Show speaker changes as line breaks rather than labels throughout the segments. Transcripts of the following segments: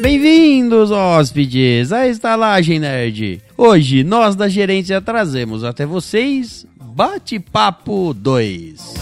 Bem-vindos, hóspedes, à Estalagem Nerd. Hoje, nós da gerência trazemos até vocês Bate-Papo 2.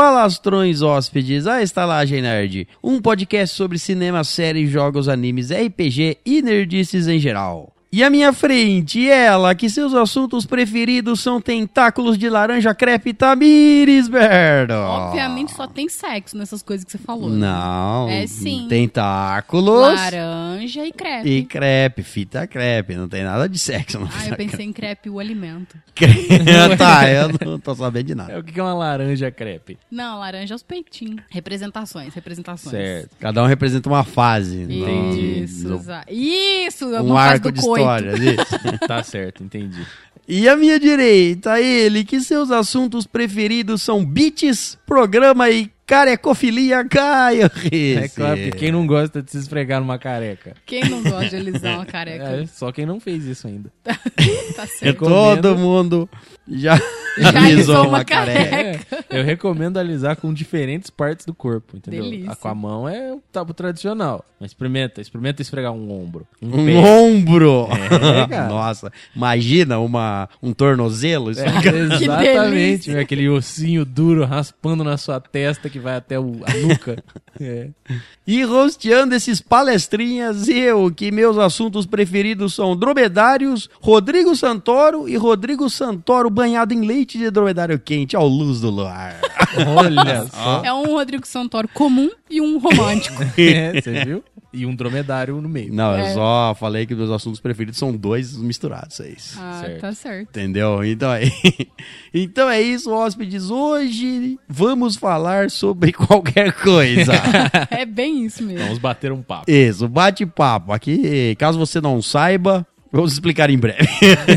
Falastrões hóspedes, à Estalagem Nerd, um podcast sobre cinema, séries, jogos, animes, RPG e nerdices em geral. E à minha frente, ela, que seus assuntos preferidos são tentáculos de laranja crepe Tamires Berdo.
Obviamente só tem sexo nessas coisas que você falou. né?
Não.
É sim.
Tentáculos
Laranja e crepe.
e crepe, fita crepe. Não tem nada de sexo no
Ah, eu pensei em crepe, o alimento.
crepe. tá, eu não tô sabendo de nada.
É, o que é uma laranja crepe?
Não, laranja é os peitinhos. Representações, representações.
Certo.
Cada um representa uma fase. no-
Isso,
no-
Isso,
um arco
do
de
coito.
História. isso.
tá certo, entendi.
E à minha direita, ele, que seus assuntos preferidos são beats, programa e carecofilia, Caio
É
Risse.
claro, porque quem não gosta de se esfregar numa careca?
Quem não gosta de alisar uma careca?
É, só quem não fez isso ainda.
Tá certo.
Todo mundo já,
Já
alisou uma
uma
careca.
É, eu recomendo alisar com diferentes partes do corpo, entendeu?
Delícia.
Com a mão é o tabu tradicional. Mas experimenta, experimenta esfregar um ombro.
Um
pé.
ombro.
É.
Nossa, imagina uma, um tornozelo. Isso
É,
fica-
exatamente, aquele ossinho duro raspando na sua testa que vai até o- a nuca. É.
E rosteando esses palestrinhas, eu, que meus assuntos preferidos são dromedários, Rodrigo Santoro e Rodrigo Santoro banhado em leite de dromedário quente ao luz do luar.
Olha só.
É um Rodrigo Santoro comum e um romântico.
É, você viu? E um dromedário no meio.
Não, eu
É.
só falei que meus assuntos preferidos são dois misturados, é isso.
Ah,
Certo.
tá certo.
Entendeu? Então é, então é isso, hóspedes. Hoje vamos falar sobre qualquer coisa.
É bem isso mesmo.
Vamos bater um papo.
Isso, bate-papo. Aqui, caso você não saiba, vamos explicar em breve.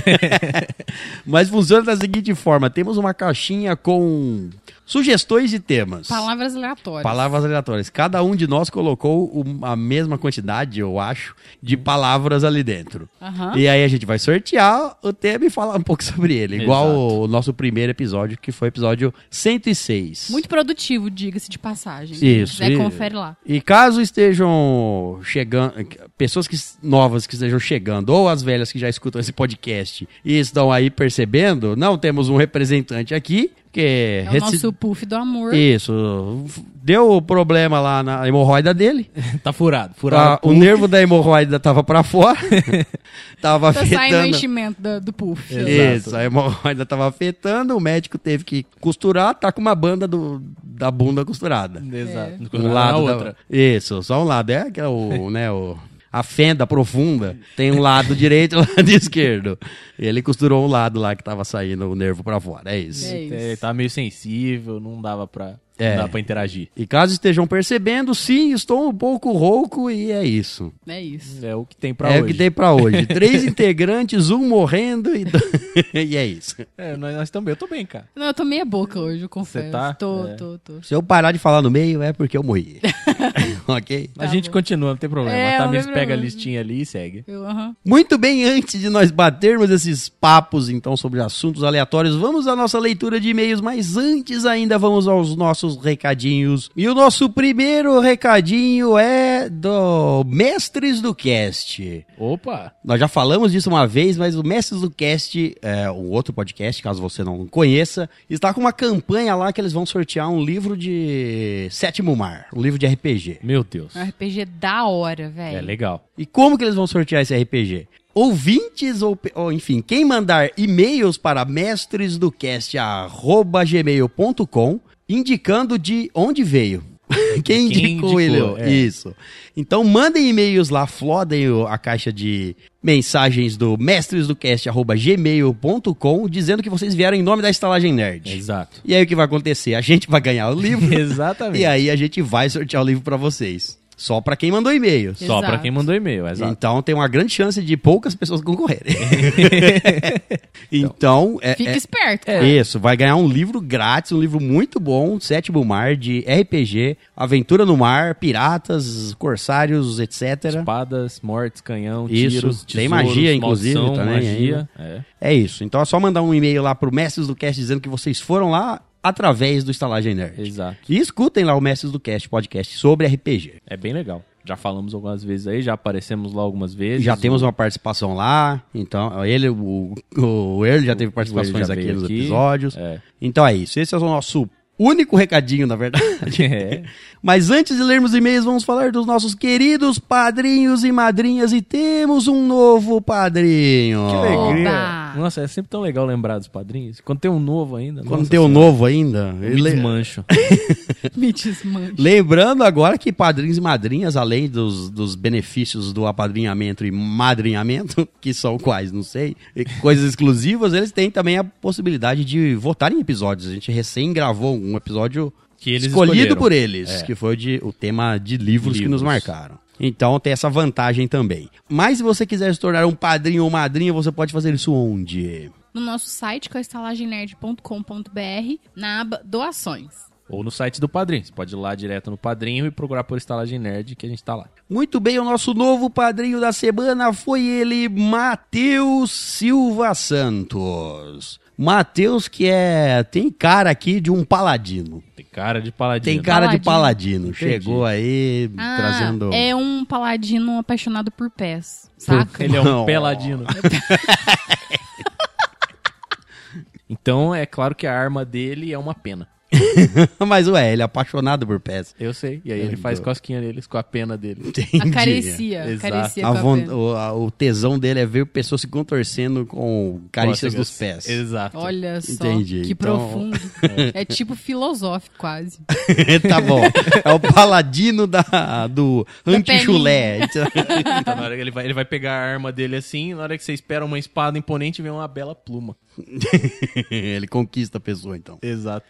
Mas funciona da seguinte forma: temos uma caixinha com sugestões de temas.
Palavras aleatórias.
Palavras aleatórias. Cada um de nós colocou a mesma quantidade, eu acho, de palavras ali dentro.
Aham.
E aí a gente vai sortear o tema e falar um pouco sobre ele. Igual
Exato.
o, o nosso primeiro episódio, que foi o episódio 106.
Muito produtivo, diga-se de passagem.
Isso,
Se quiser,
e-
confere lá.
E caso estejam chegando, pessoas que, novas que estejam chegando, ou as velhas que já escutam esse podcast e estão aí percebendo, não temos um representante aqui, que
É o
reci-
nosso puff do amor.
Isso, deu problema lá na hemorroida dele,
Tá furado. Furado.
Ah, o nervo da hemorroida tava pra fora, tava
Tá saindo o
afetando...
enchimento da- do puff.
Exato.
Isso, a hemorroida tava afetando, o médico teve que costurar, tá com uma banda do, da bunda costurada.
Exato.
Um
Na
lado da-
outra.
Isso, só um lado. É que é o, né, o, a fenda profunda. Tem um lado direito e um lado esquerdo. Ele costurou um lado lá que tava saindo o nervo pra fora. É isso.
É isso.
Ele tá meio sensível, não dava pra,
É.
dava pra interagir.
E caso estejam percebendo, sim, estou um pouco rouco e é isso.
É isso.
É o que tem pra
é
hoje.
o que tem pra hoje. Três integrantes, um morrendo e, e é isso.
É, nós, nós também. Eu tô bem, cara.
Não, eu tô meia boca hoje, eu confesso.
tá?
Tô,
É.
tô, tô.
Se eu parar de falar no meio, é porque eu morri. ok?
a
Tá
gente
bom.
continua, não tem problema.
É,
a
tem
pega a listinha ali e segue.
Eu, aham.
Muito bem, antes de nós batermos esses papos, então, sobre assuntos aleatórios, vamos à nossa leitura de e-mails, mas antes ainda vamos aos nossos recadinhos. E o nosso primeiro recadinho é do Mestres do Cast.
Opa!
Nós já falamos disso uma vez, mas o Mestres do Cast, é um outro podcast, caso você não conheça, está com uma campanha lá que eles vão sortear um livro de Sétimo Mar, um livro de RPG.
Meu Deus.
Um RPG da hora, velho.
É legal.
E como que eles vão sortear esse RPG? Ouvintes ou, ou, enfim, quem mandar e-mails para mestresdocast@gmail.com indicando de onde veio. Quem
Quem
indicou,
indicou,
ele?
é.
Isso. Então mandem e-mails lá, flodem a caixa de mensagens do mestresdocast.gmail.com dizendo que vocês vieram em nome da Estalagem Nerd.
Exato.
E aí o que vai acontecer? A gente vai ganhar o livro
Exatamente.
e aí a gente vai sortear o livro pra vocês. Só pra quem mandou e-mail.
Só pra
Exato.
quem mandou e-mail, exato.
Então tem uma grande chance de poucas pessoas concorrerem. então, é,
Fica
é-
esperto.
isso, vai ganhar um livro grátis, um livro muito bom, Sétimo Mar, de RPG, Aventura no Mar, Piratas, Corsários, etc.
Espadas, mortes, canhão,
Isso.
tiros,
Tem
tesouros,
magia, inclusive,
maldição,
também,
magia. É.
É isso. Então é só mandar um e-mail lá pro Mestres do Cast dizendo que vocês foram lá através do Estalagem Nerd.
Exato.
E escutem lá o Mestres do Cast podcast sobre RPG.
É bem legal. Já falamos algumas vezes aí, já aparecemos lá algumas vezes.
Já temos
O-
uma participação lá, então ele, o, o Earl já teve
o
participações
já
aqui nos
aqui.
episódios.
É.
Então é isso. Esse é o nosso único recadinho, na verdade.
É.
Mas antes de lermos e-mails, vamos falar dos nossos queridos padrinhos e madrinhas. E temos um novo padrinho.
Que alegria.
Oba!
Nossa, é sempre tão legal lembrar dos padrinhos. Quando tem um novo ainda.
Quando
nossa
tem um
senhora,
novo ainda.
me
ele-
desmancho.
Me desmanche.
Lembrando agora que padrinhos e madrinhas, além dos, dos benefícios do apadrinhamento e madrinhamento, que são quais, não sei, coisas exclusivas, eles têm também a possibilidade de votar em episódios. A gente recém gravou um episódio
Que eles
escolhido
escolheram.
por eles,
É.
que foi de, o tema de livros, que nos
Livros.
marcaram. Então tem essa vantagem também. Mas se você quiser se tornar um padrinho ou madrinha, você pode fazer isso onde?
No nosso site, que é estalagemnerd.com.br, na aba Doações.
Ou no site do Padrinho. Você pode ir lá direto no Padrinho e procurar por Estalagem Nerd, que a gente tá lá.
Muito bem, o nosso novo padrinho da semana foi ele, Matheus Silva Santos. Matheus que é tem cara aqui de um paladino.
Tem cara de paladino.
Tem cara de
Paladino.
paladino.
Entendi.
Chegou aí
Ah,
trazendo
é um paladino apaixonado por pés, saca?
Ele é um
Não.
peladino. então, é claro que a arma dele é uma pena.
Mas ué, ele é apaixonado por pés.
Eu sei. E aí ele faz cosquinha neles com a pena dele.
Entendi.
Acaricia,
Exato.
acaricia
A
com a
o, a- o tesão dele é ver pessoas se contorcendo com carícias
Cócegas.
dos pés.
Exato.
Olha só,
Entendi.
que
Então-
profundo. É tipo filosófico quase.
tá bom. É o paladino da, do anti-chulé.
Então, na hora que ele vai, ele vai pegar a arma dele assim, na hora que você espera uma espada imponente, vem uma bela pluma.
ele conquista a pessoa, então.
Exato.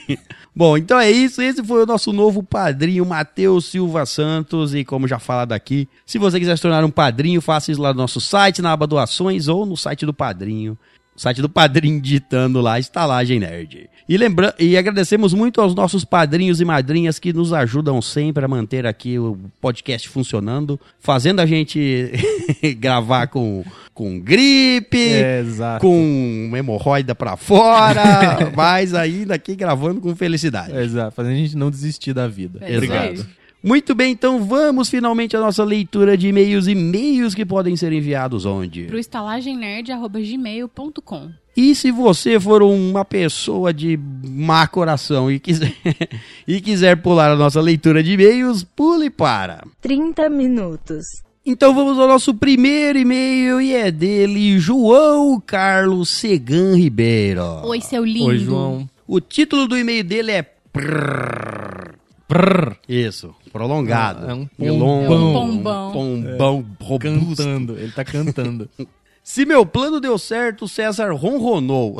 Bom, então é isso. Esse foi o nosso novo padrinho, Matheus Silva Santos. E como já falado aqui, se você quiser se tornar um padrinho, faça isso lá no nosso site, na aba doações ou no site do padrinho. O site do padrinho digitando lá, Estalagem Nerd. E, lembra e agradecemos muito aos nossos padrinhos e madrinhas que nos ajudam sempre a manter aqui o podcast funcionando, fazendo a gente gravar com, com gripe,
É, exato.
com hemorroida pra fora, mas ainda aqui gravando com felicidade.
Exato. Fazendo a gente não desistir da vida.
É aí.
Muito bem, então vamos finalmente à nossa leitura de e-mails, e-mails que podem ser enviados onde?
Pro estalagemnerd.gmail.com
E se você for uma pessoa de má coração e quiser, e quiser pular a nossa leitura de e-mails, pule para.
30 minutos.
Então vamos ao nosso primeiro e-mail e é dele, João Carlos Segan Ribeiro.
Oi, seu lindo.
Oi, João.
O título do e-mail dele é Prrr.
Prrr.
Isso, prolongado.
É um
longo.
É um pombão.
Pombão robusto.
Cantando. Ele tá cantando.
Se meu plano deu certo, César ronronou.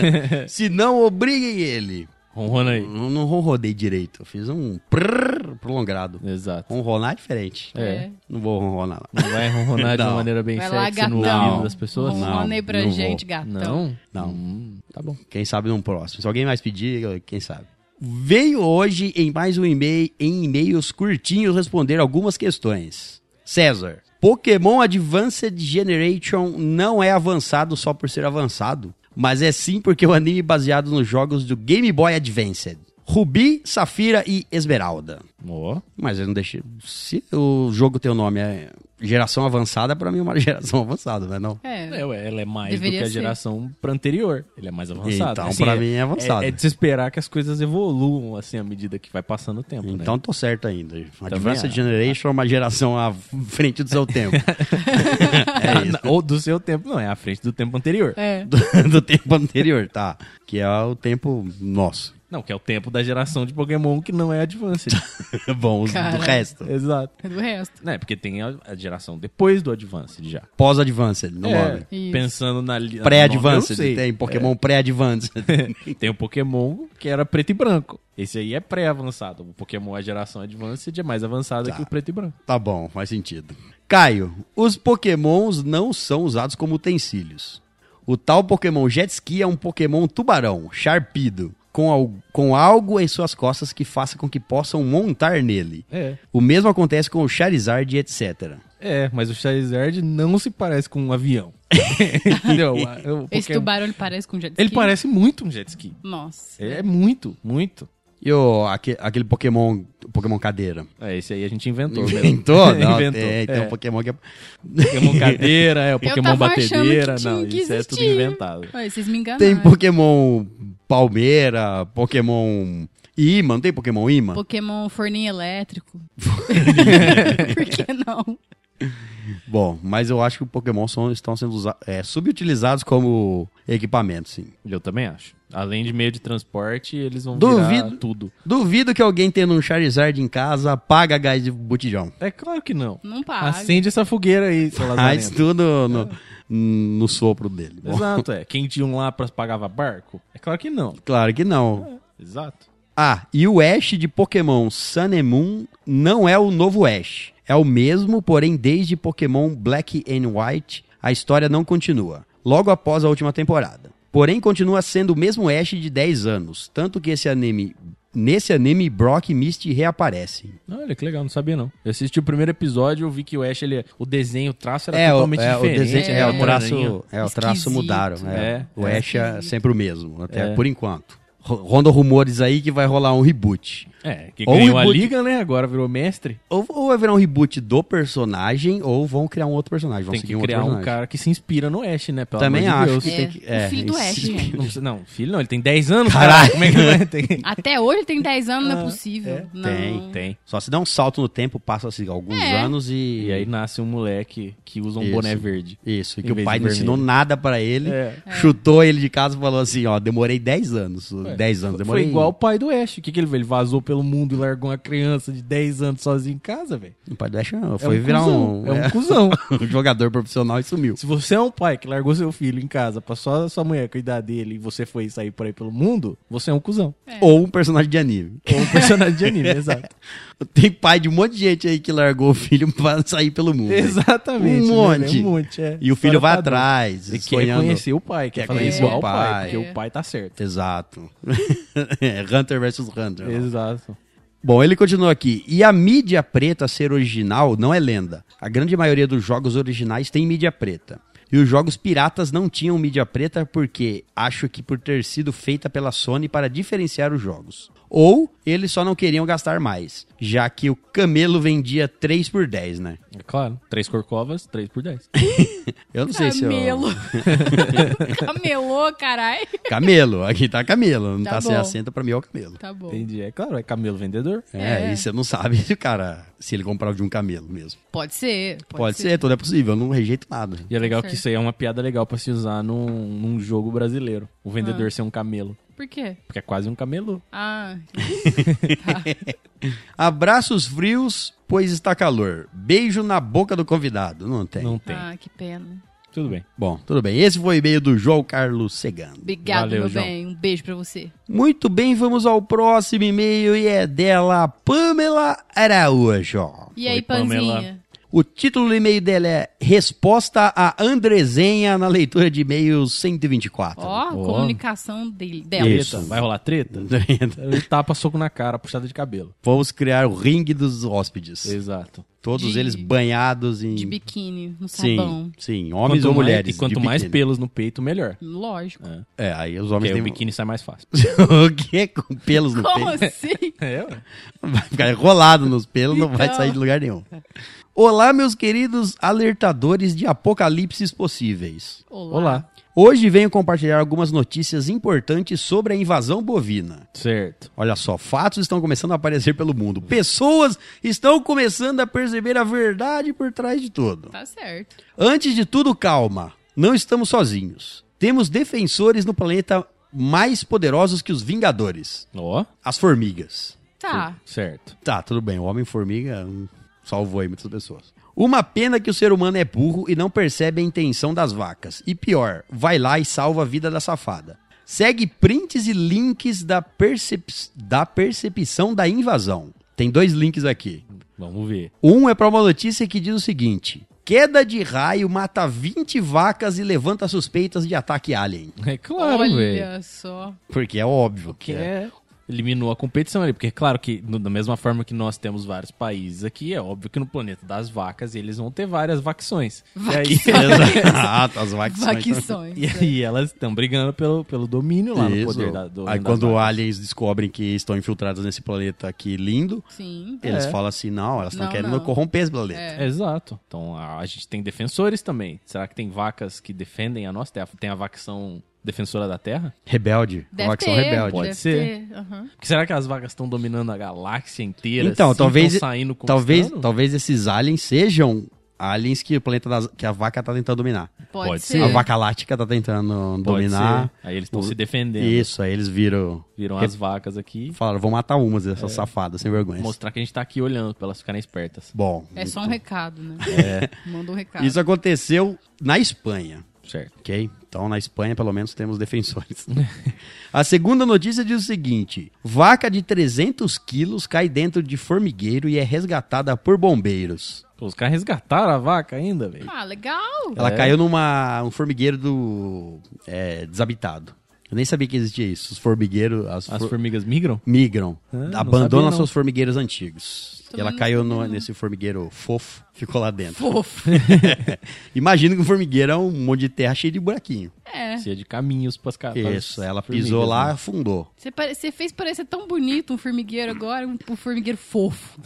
Se não, obriguem ele.
Ronrona aí.
Não, não ronronei direito. Eu fiz um prrr prolongado.
Exato.
Ronronar é diferente.
É.
Não vou ronronar. não.
Não vai ronronar de uma maneira bem
Vai lá,
sexy no
gatão.
ouvido das pessoas?
Não.
Ronrona aí pra
não
gente,
vou.
gatão.
Não?
Não.
Hum, tá bom.
Quem sabe num próximo. Se alguém mais pedir, quem sabe. Veio hoje em mais um e-mail, em e-mails curtinhos, responder algumas questões. César, Pokémon Advanced Generation não é avançado só por ser avançado, mas é sim porque o anime é baseado nos jogos do Game Boy Advanced. Rubi, Safira e Esmeralda.
Ó.
Mas eu não deixei. Se o jogo tem o nome é geração avançada, pra mim é uma geração avançada, não é não?
É.
É, ela é mais
Deveria
do que a
ser.
geração pra anterior. Ele é mais avançado.
Então, pra mim, é avançado.
É, de se esperar que as coisas evoluam, assim, à medida que vai passando o tempo, né?
Então tô certo ainda. Advanced
acho.
Generation é uma geração à frente do seu tempo.
Ah, não, Ou do seu tempo, não, é à frente do tempo anterior.
É.
do, do tempo anterior, tá? Que é o tempo nosso.
Não, que é o tempo da geração de Pokémon que não é Advanced.
Bom, os do
Cara.
resto.
Exato.
É do resto.
Né, porque tem a, a geração depois do Advanced já.
Pós-Advanced, no nome.
Isso.
pensando na... li-
Pré-Advanced.
Eu sei.
Tem Pokémon pré-Advanced.
Tem o Pokémon que era preto e branco. Esse aí é pré-avançado. O Pokémon, a geração Advanced, é mais avançada
Tá.
que o preto e branco.
Tá bom, faz sentido. Caio, os pokémons não são usados como utensílios. O tal pokémon jet ski é um pokémon tubarão, charpido, com, al- com algo em suas costas que faça com que possam montar nele.
É.
O mesmo acontece com o Charizard e etc.
É, mas o Charizard não se parece com um avião. Entendeu? O
Esse tubarão ele parece com jet ski?
Ele parece muito um jet ski.
Nossa.
É muito, muito.
E o, aque- aquele Pokémon, Pokémon cadeira?
É, esse aí a gente inventou. mesmo.
Inventou? Não,
inventou.
Tem, tem
é.
um Pokémon que é...
Pokémon cadeira, é o Pokémon batedeira. Não, isso é tudo inventado.
Ué, vocês me enganaram.
Tem Pokémon Palmeira, Pokémon Imã, não tem Pokémon Imã?
Pokémon forninho elétrico. Por que não?
Bom, mas eu acho que os Pokémon são, estão sendo usa- é, subutilizados como equipamento, sim.
Eu também acho. Além de meio de transporte, eles vão
Duvido.
virar tudo.
Duvido que alguém tendo um Charizard em casa paga gás de botijão.
É claro que não.
Não paga.
Acende essa fogueira aí,
Faz tudo no, no sopro dele. Bom,
Exato, é. Quem tinha um lá pra pagava barco? É claro que não.
claro que não.
Exato.
Ah, e o Ash de Pokémon Sun and Moon não é o novo Ash. É o mesmo, porém desde Pokémon Black and White a história não continua. Logo após a última temporada. Porém continua sendo o mesmo Ash de 10 anos, tanto que esse anime nesse anime Brock e Misty reaparecem.
Olha que legal, não sabia não. Eu assisti o primeiro episódio, eu vi que o Ash, ele, o desenho, o traço era
É, o,
totalmente
é, o
diferente.
desenho, é, o traço,
moreninho.
é, o traço
Esquisito.
mudaram. É.
É,
o
é
Ash é sempre o mesmo, até
É.
por enquanto. Ro- Rondam rumores aí que vai rolar um reboot.
É, que
Ou
ganhou a
reboot.
liga, né? Agora virou mestre.
Ou, ou vai virar um reboot do personagem, ou vão criar um outro personagem. Vão
Tem
seguir
que
um outro
criar um cara que se inspira no Ash, né? Pelo
Também
amor de
acho
Deus.
que
É,
tem que.
o filho do Ash, gente.
Não, filho não, ele tem 10 anos,
Caralho.
Como é que ter?
Até hoje ele tem 10 anos, não é possível. Não.
Tem,
Tem.
Só se dá um salto no tempo, passa assim, alguns
É.
anos e.
E aí nasce um moleque que usa um
Isso.
boné verde.
Isso, e que o pai não ensinou nada pra ele,
É.
chutou ele de casa e falou assim: ó, demorei 10 anos. 10 anos, demorei.
Foi igual o pai do Ash. O que, que ele fez? Ele vazou pelo mundo e largou uma criança de 10 anos sozinho em casa, velho.
O pai do Ash não,
É
foi
um
virar
cuzão,
um,
É um cuzão.
um jogador profissional e sumiu.
Se você é um pai que largou seu filho em casa pra só a sua mulher cuidar dele e você foi sair por aí pelo mundo, você é um cuzão.
É.
Ou um personagem de anime.
Ou um personagem de anime, exato.
Tem pai de um monte de gente aí que largou o filho pra sair pelo mundo.
Exatamente.
Um
né?
monte.
Um monte, é.
E o filho vai
padrão.
atrás,
Ele quer conhecer o pai, quer,
Quer conhecer o
pai,
pai.
porque o pai tá certo.
Exato. É, Hunter versus Hunter.
Exato.
Bom, ele continua aqui. E a mídia preta ser original não é lenda. A grande maioria dos jogos originais tem mídia preta. E os jogos piratas não tinham mídia preta porque acho que por ter sido feita pela Sony para diferenciar os jogos. Ou eles só não queriam gastar mais, já que o camelo vendia 3 por 10, né?
É claro. Três corcovas, três por dez.
Eu não sei se eu...
Camelo. Camelô, carai.
Camelo, aqui tá camelo, não
Tá
tá, sem
bom.
acento, pra mim é o camelo.
Tá bom.
Entendi. É claro, é camelo vendedor.
É,
É.
e você não sabe se o cara, se ele comprar de um camelo mesmo.
Pode ser. Pode,
Pode, ser. tudo é possível, eu não rejeito nada.
E é legal
Certo.
que isso aí é uma piada legal pra se usar num, num jogo brasileiro. O vendedor ser um camelo.
Por quê?
Porque é quase um camelo.
Ah,
Abraços frios, pois está calor. Beijo na boca do convidado. Não tem.
Não tem.
ah, que pena.
Tudo bem.
Bom, tudo bem. Esse foi o e-mail do João Carlos Segando.
Obrigado,
Valeu,
meu
João.
bem. Um beijo pra você.
Muito bem, vamos ao próximo e-mail e é dela, Pamela Araújo.
E aí,
Oi, Pamela.
O título do e-mail dela é Resposta a Andrezenha na leitura de e-mails 124.
Ó,
Ó.
comunicação dele, dela.
Isso.
Treta. Vai rolar treta? Ele tapa soco na cara, puxada de cabelo.
Vamos criar o ringue dos hóspedes.
Exato.
Todos
De-
eles banhados em.
De biquíni, no
Sim,
sabão.
sim, homens
Quanto
ou
mais-
mulheres.
E quanto
de
mais
biquíni.
pelos no peito, melhor.
Lógico.
É.
É, aí os
Porque
homens
aí
têm.
o biquíni sai mais fácil.
o quê? Com pelos no
Como
peito?
assim?
É, ué.
Vai ficar enrolado nos pelos, não vai
Então.
sair de lugar nenhum. Olá, meus queridos alertadores de apocalipses possíveis.
Olá.
Olá.
Hoje venho compartilhar algumas notícias importantes sobre a invasão bovina.
Certo.
Olha só, fatos estão começando a aparecer pelo mundo. Pessoas estão começando a perceber a verdade por trás de tudo.
Tá certo.
Antes de tudo, calma. Não estamos sozinhos. Temos defensores no planeta mais poderosos que os Vingadores.
Ó,
As formigas.
Tá.
certo.
Tá, tudo bem. O Homem-Formiga hum, salvou aí muitas pessoas. Uma pena que o ser humano é burro e não percebe a intenção das vacas. E pior, vai lá e salva a vida da safada. Segue prints e links da, percep- da percepção da invasão. Tem dois links aqui.
Vamos ver.
Um é para uma notícia que diz o seguinte: Queda de raio mata 20 vacas e levanta suspeitas de ataque alien.
É claro, velho.
Olha só.
Porque é óbvio que
Que
é.
É. Eliminou a competição ali, porque claro que no- da mesma forma que nós temos vários países aqui, é óbvio que no planeta das vacas eles vão ter várias facções. E aí,
Exato, as vacas são-
Vaquições.
e aí elas estão brigando pelo, pelo domínio lá no
Isso.
poder da, do
Aí quando
vacas.
aliens descobrem que estão infiltrados nesse planeta aqui lindo,
Sim.
eles
É.
falam assim, não, elas estão
Não,
querendo
não.
corromper esse planeta.
É.
Exato. Então a, a gente tem defensores também. Será que tem vacas que defendem a nossa terra? Tem a vacção defensora da terra?
Rebelde,
Deve
facção
ter.
rebelde.
Pode
deve
ser. Porque será que as vacas estão dominando a galáxia inteira?
Então,
assim,
talvez,
saindo
talvez, talvez esses aliens sejam aliens que o planeta das, que a vaca tá tentando dominar.
Pode,
Pode
ser.
A vaca lática tá tentando
Pode
dominar.
ser. Aí eles estão se defendendo.
Isso, aí eles viram.
Viram as vacas aqui.
Falaram, vou matar umas
É.
dessas safadas, sem vergonha.
Mostrar que a gente tá aqui olhando pra elas ficarem espertas.
Bom,
É só um recado, né?
É,
Manda um recado.
isso aconteceu na Espanha.
certo.
Ok? Então, na Espanha, pelo menos, temos defensores. a segunda notícia diz o seguinte: vaca de 300 quilos cai dentro de formigueiro e é resgatada por bombeiros.
Pô, os caras resgataram a vaca ainda, velho.
Ah, legal.
Ela
É.
caiu numa um formigueiro do é, desabitado. Eu nem sabia que existia isso. Os formigueiros as
As
for-
formigas migram?
migram,
Ah,
abandonam seus formigueiros antigos. E ela
não
caiu no- nesse formigueiro fofo, ficou lá dentro.
Fofo.
Imagina que um formigueiro é um monte de terra cheio de buraquinho.
É.
Cheia de caminhos pras caras.
Isso, ela pisou lá, afundou.
Você, pare- você fez parecer tão bonito um formigueiro agora, um, um formigueiro fofo.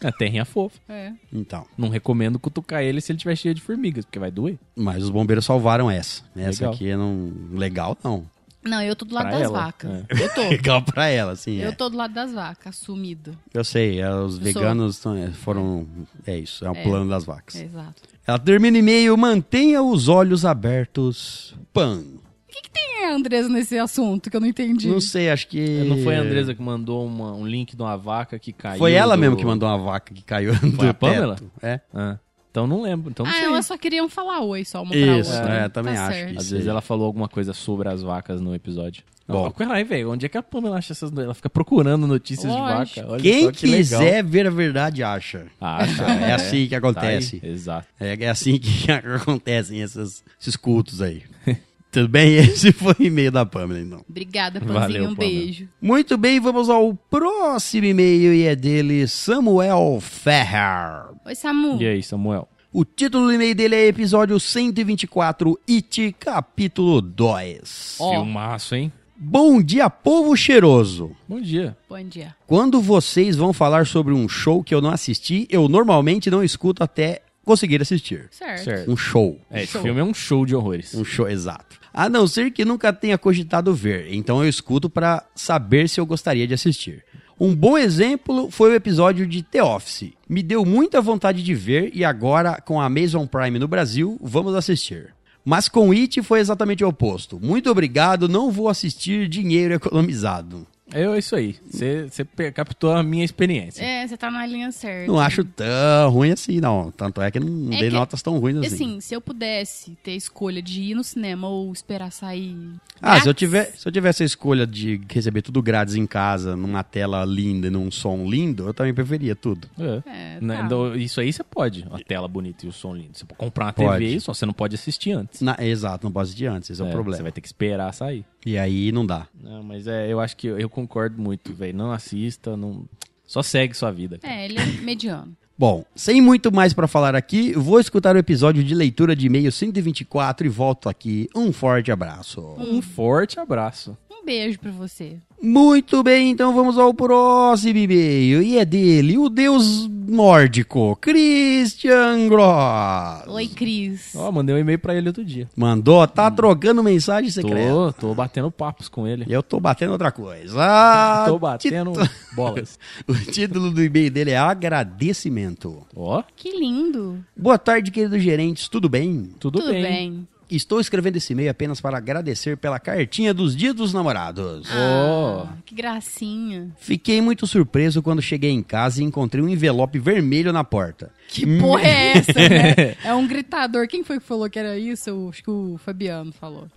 A terrinha fofa.
É.
Então.
Não recomendo cutucar ele se ele tiver cheio de formigas, porque vai doer.
Mas os bombeiros salvaram essa. Essa
Legal.
aqui é não... legal, não.
Não, eu tô do lado
Pra
das
ela,
vacas.
é.
Eu tô.
Legal pra ela, assim.
Eu
é.
tô do lado das vacas, assumido.
Eu sei, é, os
sou.
veganos tão- é, foram. É isso, é o
É.
plano das vacas.
É, exato.
Ela termina e meio, mantenha os olhos abertos. Pan.
O que, que tem a Andresa nesse assunto que eu não entendi?
Não sei, acho que.
Não foi a Andresa que mandou uma- um link de uma vaca que caiu?
Foi ela
do-
mesmo que mandou uma vaca que caiu do
a Pamela?
teto. É.
Ah, então não lembro. Então não
ah,
sei.
elas só queriam falar oi só uma
Isso,
pra outra.
é, também
Tá
acho
certo.
que
Às vezes ela falou alguma coisa sobre as vacas no episódio.
Bom.
Caralho, velho, onde é que a Pamela acha essas... Ela fica procurando notícias
Lógico.
de vaca. Olha
Quem
só que legal.
quiser ver a verdade, acha.
Acha.
É assim que acontece.
Tá Exato.
É, é assim que acontecem esses, esses cultos aí. Tudo bem? Esse foi o e-mail da Pamela, então.
Obrigada, Panzinho.
Valeu,
um
Pamela.
beijo.
Muito bem, vamos ao próximo e-mail e é dele, Samuel Ferrer.
Oi, Samu.
E aí, Samuel?
O título do e-mail dele é episódio 124, It, capítulo 2.
Ó.
Filmaço, hein?
Bom dia, povo cheiroso.
Bom dia.
Bom dia.
Quando vocês vão falar sobre um show que eu não assisti, eu normalmente não escuto até conseguir assistir.
Certo.
Certo.
Um show.
É, esse
Show.
filme é um show de horrores.
Um show, exato. A não ser que nunca tenha cogitado ver, então eu escuto pra saber se eu gostaria de assistir. Um bom exemplo foi o episódio de The Office. Me deu muita vontade de ver e agora, com a Amazon Prime no Brasil, vamos assistir. Mas com It foi exatamente o oposto. Muito obrigado, não vou assistir dinheiro economizado.
É isso aí. Você captou a minha experiência.
É, você tá na linha certa.
Não acho tão ruim assim, não. Tanto é que não
É
dei
que-
notas tão ruins assim.
Assim, se eu pudesse ter a escolha de ir no cinema ou esperar sair.
Ah, se eu, tiver, se eu tivesse a escolha de receber tudo grátis em casa, numa tela linda e num som lindo, eu também preferia tudo.
É.
É,
Né,
tá.
então, Isso aí você pode. A tela bonita e o som lindo. Você pode comprar uma
Pode.
TV, só você não pode assistir antes.
Na- exato, não posso assistir antes, esse é, o
É,
problema.
Você vai ter que esperar sair.
E aí não dá.
Não, mas é, eu acho que eu, eu concordo muito, velho. Não assista, não. Só segue sua vida. cara.
É, ele é mediano.
Bom, sem muito mais pra falar aqui, vou escutar o episódio de leitura de e-mail 124 e volto aqui. Um forte abraço.
Um forte abraço.
Um beijo pra você.
Muito bem, então vamos ao próximo e-mail. E é dele, o deus nórdico, Christian Gross.
Oi, Cris.
Ó, mandei um e-mail pra ele outro dia.
Mandou, tá trocando mensagem secreta.
Tô, tô batendo papos com ele.
Eu tô batendo outra coisa. Ah,
Tô batendo bolas.
O título do e-mail dele é Agradecimento.
Ó,
Que lindo.
Boa tarde, queridos gerentes, tudo bem?
tudo,
Tudo
bem.
bem.
Estou escrevendo esse e-mail apenas para agradecer pela cartinha dos Dias dos Namorados.
Oh.
Ah, que gracinha.
Fiquei muito surpreso quando cheguei em casa e encontrei um envelope vermelho na porta.
Que porra é essa, né? É um gritador. Quem foi que falou que era isso? Eu acho que o Fabiano falou.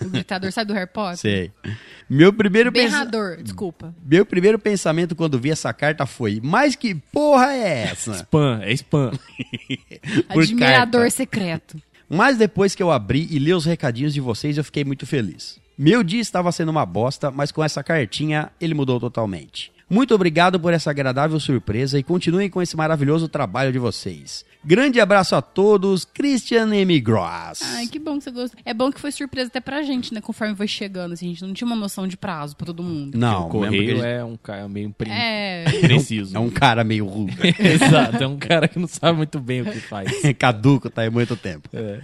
O gritador, sabe do Harry Potter?
Sei. Meu primeiro, pensa...
Berrador, desculpa.
Meu primeiro pensamento quando vi essa carta foi: Mas que porra é essa?
Spam, é spam.
Admirador
carta.
secreto.
Mas depois que eu abri e li os recadinhos de vocês, eu fiquei muito feliz. Meu dia estava sendo uma bosta, mas com essa cartinha ele mudou totalmente. Muito obrigado por essa agradável surpresa e continuem com esse maravilhoso trabalho de vocês. Grande abraço a todos, Christian M. Gross.
Ai, que bom que você gostou. É bom que foi surpresa até pra gente, né? Conforme foi chegando, assim, a gente não tinha uma noção de prazo pra todo mundo.
Não,
o correio
porque
é um cara meio pre-
É.
preciso.
é um cara meio rude,
Exato, é um cara que não sabe muito bem o que faz.
caduco, tá aí muito tempo.
É.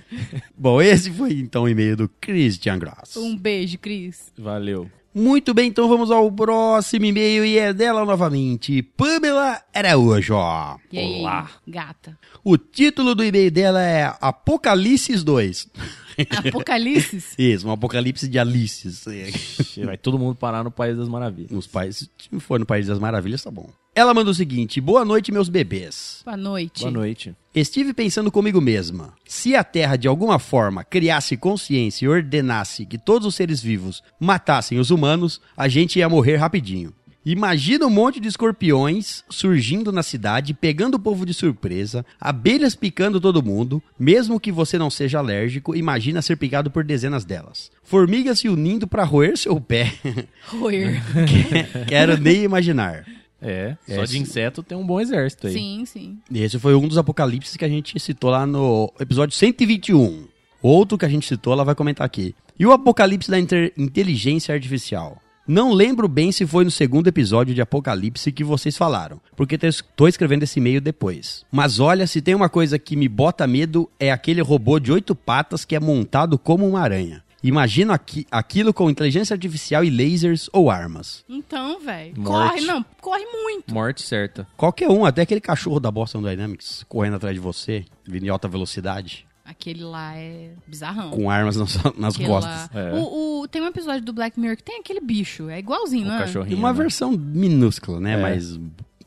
Bom, esse foi então o e-mail do Christian Gross.
Um beijo, Cris.
Valeu.
Muito bem, então vamos ao próximo e-mail e é dela novamente, Pamela Araújo.
E aí,
Olá.
gata?
O título do e-mail dela é Apocalipse 2.
Apocalipse?
Isso, um apocalipse de Alices.
Vai todo mundo parar no País das Maravilhas.
Nos países, se for no País das Maravilhas, tá bom. Ela manda o seguinte: Boa noite, meus bebês.
Boa noite.
Boa noite.
Estive pensando comigo mesma. Se a Terra de alguma forma criasse consciência e ordenasse que todos os seres vivos matassem os humanos, a gente ia morrer rapidinho. Imagina um monte de escorpiões surgindo na cidade, pegando o povo de surpresa, abelhas picando todo mundo, mesmo que você não seja alérgico, imagina ser picado por dezenas delas. Formigas se unindo pra roer seu pé.
Roer.
Quero nem imaginar.
É, só
Esse-
de inseto tem um bom exército aí.
Sim, sim.
E Esse foi um dos apocalipses que a gente citou lá no episódio 121. Outro que a gente citou, ela vai comentar aqui. E o apocalipse da inter- inteligência artificial? Não lembro bem se foi no segundo episódio de Apocalipse que vocês falaram, porque tô escrevendo esse e-mail depois. Mas olha, se tem uma coisa que me bota medo é aquele robô de oito patas que é montado como uma aranha. Imagino aqui, aquilo com inteligência artificial e lasers ou armas.
Então, velho. Corre, não, corre muito.
Morte certa.
Qualquer um, até aquele cachorro da Boston Dynamics correndo atrás de você, vindo em alta velocidade,
Aquele lá é bizarrão.
com armas nas, nas costas.
É.
O, o- tem um episódio do Black Mirror que tem aquele bicho. É igualzinho, é?
E
cachorrinho.
uma
né?
versão minúscula, né?
É.
Mas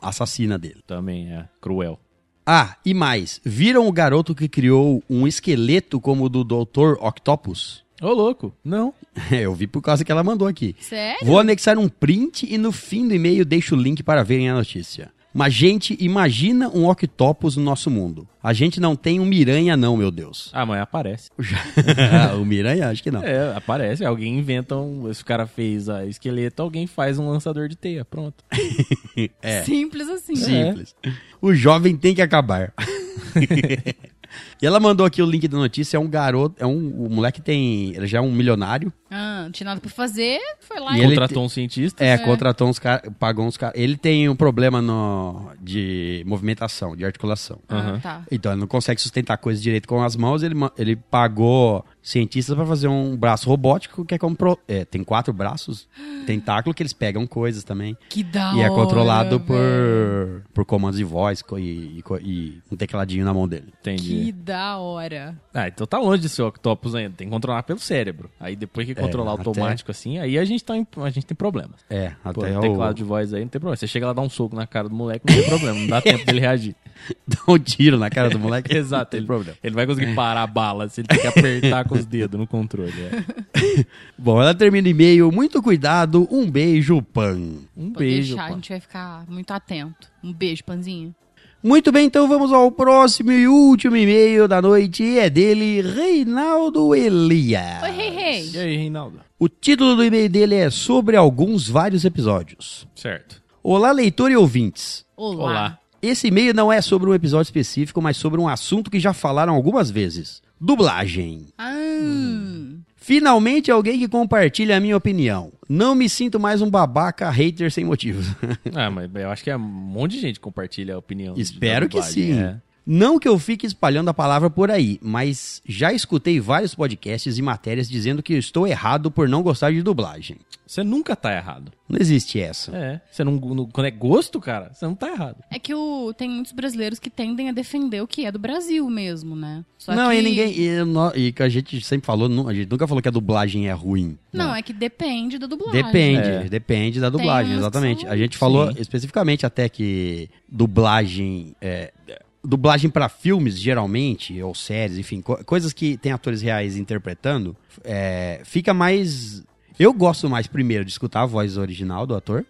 assassina dele.
Também é cruel.
Ah, e mais. Viram o garoto que criou um esqueleto como o do Dr. Octopus?
Ô, louco. Não.
Eu vi por causa que ela mandou aqui.
Sério?
Vou anexar um print e no fim do e-mail deixo o link para verem a notícia. Mas, gente, imagina um octopus no nosso mundo. A gente não tem um miranha, não, meu Deus.
Ah, mas aparece.
o miranha, acho que não.
É, aparece. Alguém inventa um. Se o cara fez a esqueleto, alguém faz um lançador de teia. Pronto.
É.
Simples assim.
Simples. O jovem tem que acabar. E ela mandou aqui o link da notícia. É um garoto, é um, o moleque tem, ele já é um milionário.
Ah, não tinha nada pra fazer, foi lá
E
e...
ele
Contratou um cientista.
É, contratou uns caras, pagou uns caras. Ele tem um problema no, de movimentação, de articulação.
Ah,
Aham.
tá.
Então ele não consegue sustentar coisas direito com as mãos. Ele, ele pagou cientistas para fazer um braço robótico que é como pro- é, tem quatro braços, tentáculo que eles pegam coisas também.
Que da
e é
hora,
controlado
velho.
por, por comandos de voz e, e e um tecladinho na mão dele.
Entendi.
Que da hora.
Ah, então tá longe de ser octopus ainda. Tem que controlar pelo cérebro. Aí depois que controlar
até-
automático assim, aí a gente, tá em- a gente tem problemas.
É,
Pô,
até
o
o,
teclado de voz aí não tem problema. Você chega lá dá um soco na cara do moleque, não tem problema. Não dá tempo dele reagir.
dá um tiro na cara do moleque.
Exato.
não tem
Ele,
problema.
ele vai conseguir parar a bala se ele tem que apertar com os dedos no controle. é.
Bom, ela termina o e-mail. Muito cuidado. Um beijo, pan.
Um
Pode
beijo.
deixar, a
pá.
gente vai ficar muito atento. Um beijo, Panzinho.
Muito bem, então vamos ao próximo e último e-mail da noite. E é dele, Reinaldo Elias.
Oi, rei, rei.
E aí, Reinaldo?
O título do e-mail dele é Sobre alguns vários episódios.
Certo.
Olá, leitor e ouvintes.
Olá.
Olá.
Esse e-mail não é sobre um episódio específico, mas sobre um assunto que já falaram algumas vezes: dublagem.
Ah,
Finalmente alguém que compartilha a minha opinião. Não me sinto mais um babaca hater sem motivos.
Ah, mas eu acho que é um monte de gente que compartilha a opinião. de-
Espero
da
que sim.
é.
Não que eu fique espalhando a palavra por aí, mas já escutei vários podcasts e matérias dizendo que eu estou errado por não gostar de dublagem.
Você nunca tá errado.
Não existe essa.
É. Você não, não- quando é gosto, cara, você não tá errado.
É que o, tem muitos brasileiros que tendem a defender o que é do Brasil mesmo, né? Só
não,
que...
e ninguém. E, no- e que a gente sempre falou, a gente nunca falou que a dublagem é ruim.
Não, é que depende da dublagem.
Depende,
É.
depende da dublagem, exatamente.
são-
A gente falou
Sim.
especificamente até que dublagem. é, dublagem pra filmes, geralmente, ou séries, enfim, co- coisas que tem atores reais interpretando, é, fica mais. Eu gosto mais, primeiro, de escutar a voz original do ator.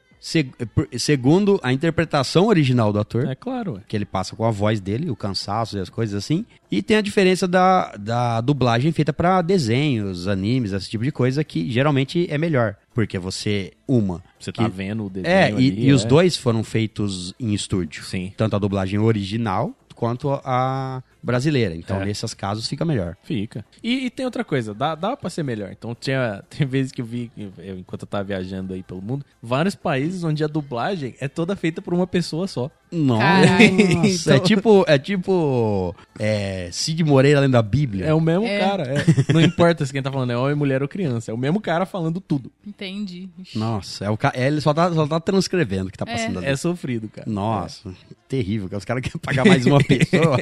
Segundo, a interpretação original do ator
É claro,
que ele passa com a voz dele, o cansaço e as coisas assim. E tem a diferença da, da dublagem feita pra desenhos, animes, esse tipo de coisa, que geralmente é melhor. Porque você, uma.
Você
que-
tá vendo o desenho
É, e,
ali,
e os
é.
dois foram feitos em estúdio.
Sim.
Tanto a dublagem original quanto a brasileira. Então,
É.
nesses casos, fica melhor.
Fica. E, e tem outra coisa, dá, dá pra ser melhor. Então tinha, tem vezes que eu vi, eu, enquanto eu tava viajando aí pelo mundo, vários países onde a dublagem é toda feita por uma pessoa só.
Nossa,
Caralho.
é tipo, é tipo é, Cid Moreira lendo a Bíblia.
É o mesmo
É.
cara. é. Não importa se quem tá falando é homem, mulher ou criança. É o mesmo cara falando tudo.
Entendi. Ixi.
Nossa, é o ca... é, ele só tá, só tá transcrevendo o que tá passando ali.
É sofrido, cara.
Nossa, terrível. que Os caras querem pagar mais uma pessoa.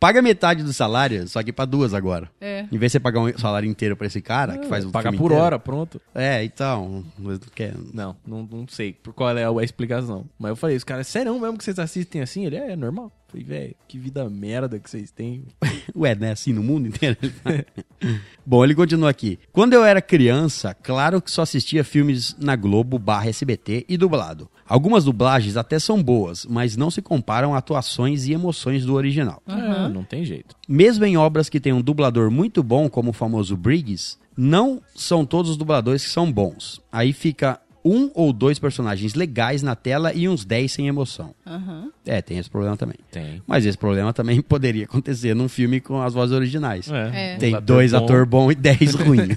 Paga metade do salário, só que pra duas agora.
É.
Em vez de você pagar um salário inteiro pra esse cara, que faz o
Pagar por
inteiro.
hora, pronto.
É, então. não quer-
Não, não, não sei por qual é a explicação. Mas eu falei, os caras, sério mesmo que vocês assistem assim? Ele é, é normal. Eu Falei, velho, que vida merda que vocês têm.
Ué, né? Assim no mundo inteiro. Bom, ele continua aqui. Quando eu era criança, claro que só assistia filmes na Globo barra SBT e dublado. Algumas dublagens até são boas, mas não se comparam a atuações e emoções do original.
É, não tem jeito.
Mesmo em obras que têm um dublador muito bom, como o famoso Briggs, não são todos os dubladores que são bons. Aí fica um ou dois personagens legais na tela e uns 10 sem emoção.
Aham.
É, tem esse problema também.
Tem.
Mas esse problema também poderia acontecer num filme com as vozes originais.
É.
Tem
Um ator
dois
bom.
atores bons e dez ruins.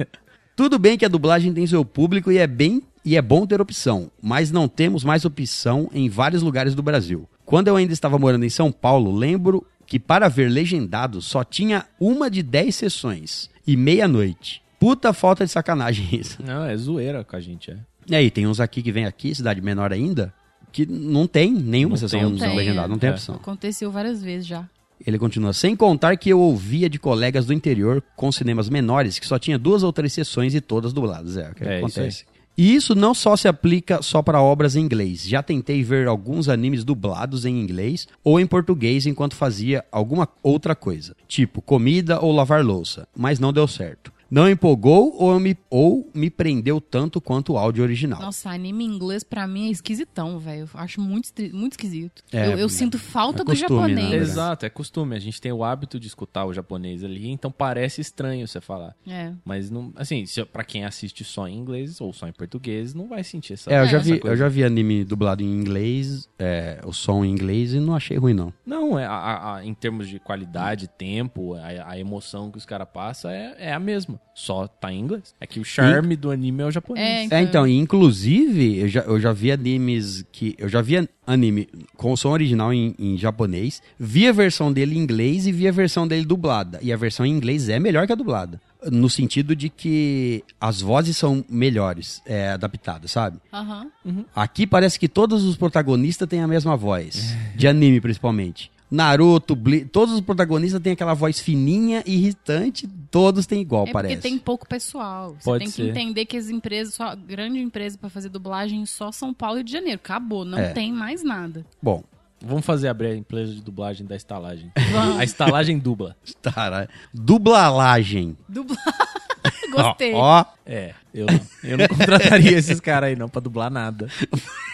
Tudo bem que a dublagem tem seu público e é bem e é bom ter opção, mas não temos mais opção em vários lugares do Brasil. Quando eu ainda estava morando em São Paulo, lembro que para ver legendado só tinha uma de dez sessões e meia-noite. Puta falta de sacanagem isso.
Não, é zoeira com a gente, é.
E aí, tem uns aqui que vem aqui, cidade menor ainda, que não tem nenhuma
Não
sessão
tem
no
opção.
legendado, não tem
É.
opção.
Aconteceu várias vezes já.
Ele continua, sem contar que eu ouvia de colegas do interior com cinemas menores que só tinha duas ou três sessões e todas dubladas. É o que
É, isso
acontece. E isso não só se aplica só para obras em inglês. Já tentei ver alguns animes dublados em inglês ou em português enquanto fazia alguma outra coisa, tipo comida ou lavar louça, mas não deu certo. Não empolgou ou me, ou me prendeu tanto quanto o áudio original.
Nossa, anime em inglês pra mim é esquisitão, velho. Eu Acho muito, muito esquisito.
É,
eu, eu sinto falta
é
do
costume, né,
japonês.
verdade.
Exato, é costume. A gente tem o hábito de escutar o japonês ali, então parece estranho você falar.
É.
Mas não, assim, se, pra quem assiste só em inglês ou só em português, não vai sentir essa.
É, eu já,
essa
vi,
coisa.
eu já vi anime dublado em inglês, é, o som em inglês, e não achei ruim, não.
Não, é, a- a- a- em termos de qualidade, tempo, a, a emoção que os caras passam é, é a mesma. Só tá em inglês. É que o charme do anime é o japonês.
É,
É, então, e inclusive, eu já, eu já vi animes que. Eu já vi anime com o som original em, em japonês, vi a versão dele em inglês e vi a versão dele dublada. E a versão em inglês é melhor que a dublada. No sentido de que as vozes são melhores, é, adaptadas, sabe?
Aham.
Aqui parece que todos os protagonistas têm a mesma voz. De anime, principalmente. Naruto, Ble todos os protagonistas têm aquela voz fininha, irritante, todos têm igual,
É
parece.
porque tem pouco pessoal. Você
Pode
tem
ser.
que entender que as empresas, só grande empresa pra fazer dublagem só São Paulo e Rio de Janeiro. Acabou, não
É.
tem mais nada.
Bom,
Vamos fazer abrir a empresa de dublagem da estalagem.
Vamos.
A estalagem dubla.
cara, dublalagem.
Dubla... Gostei.
Ó, ó,
É, eu não, eu não contrataria esses caras aí não pra dublar nada.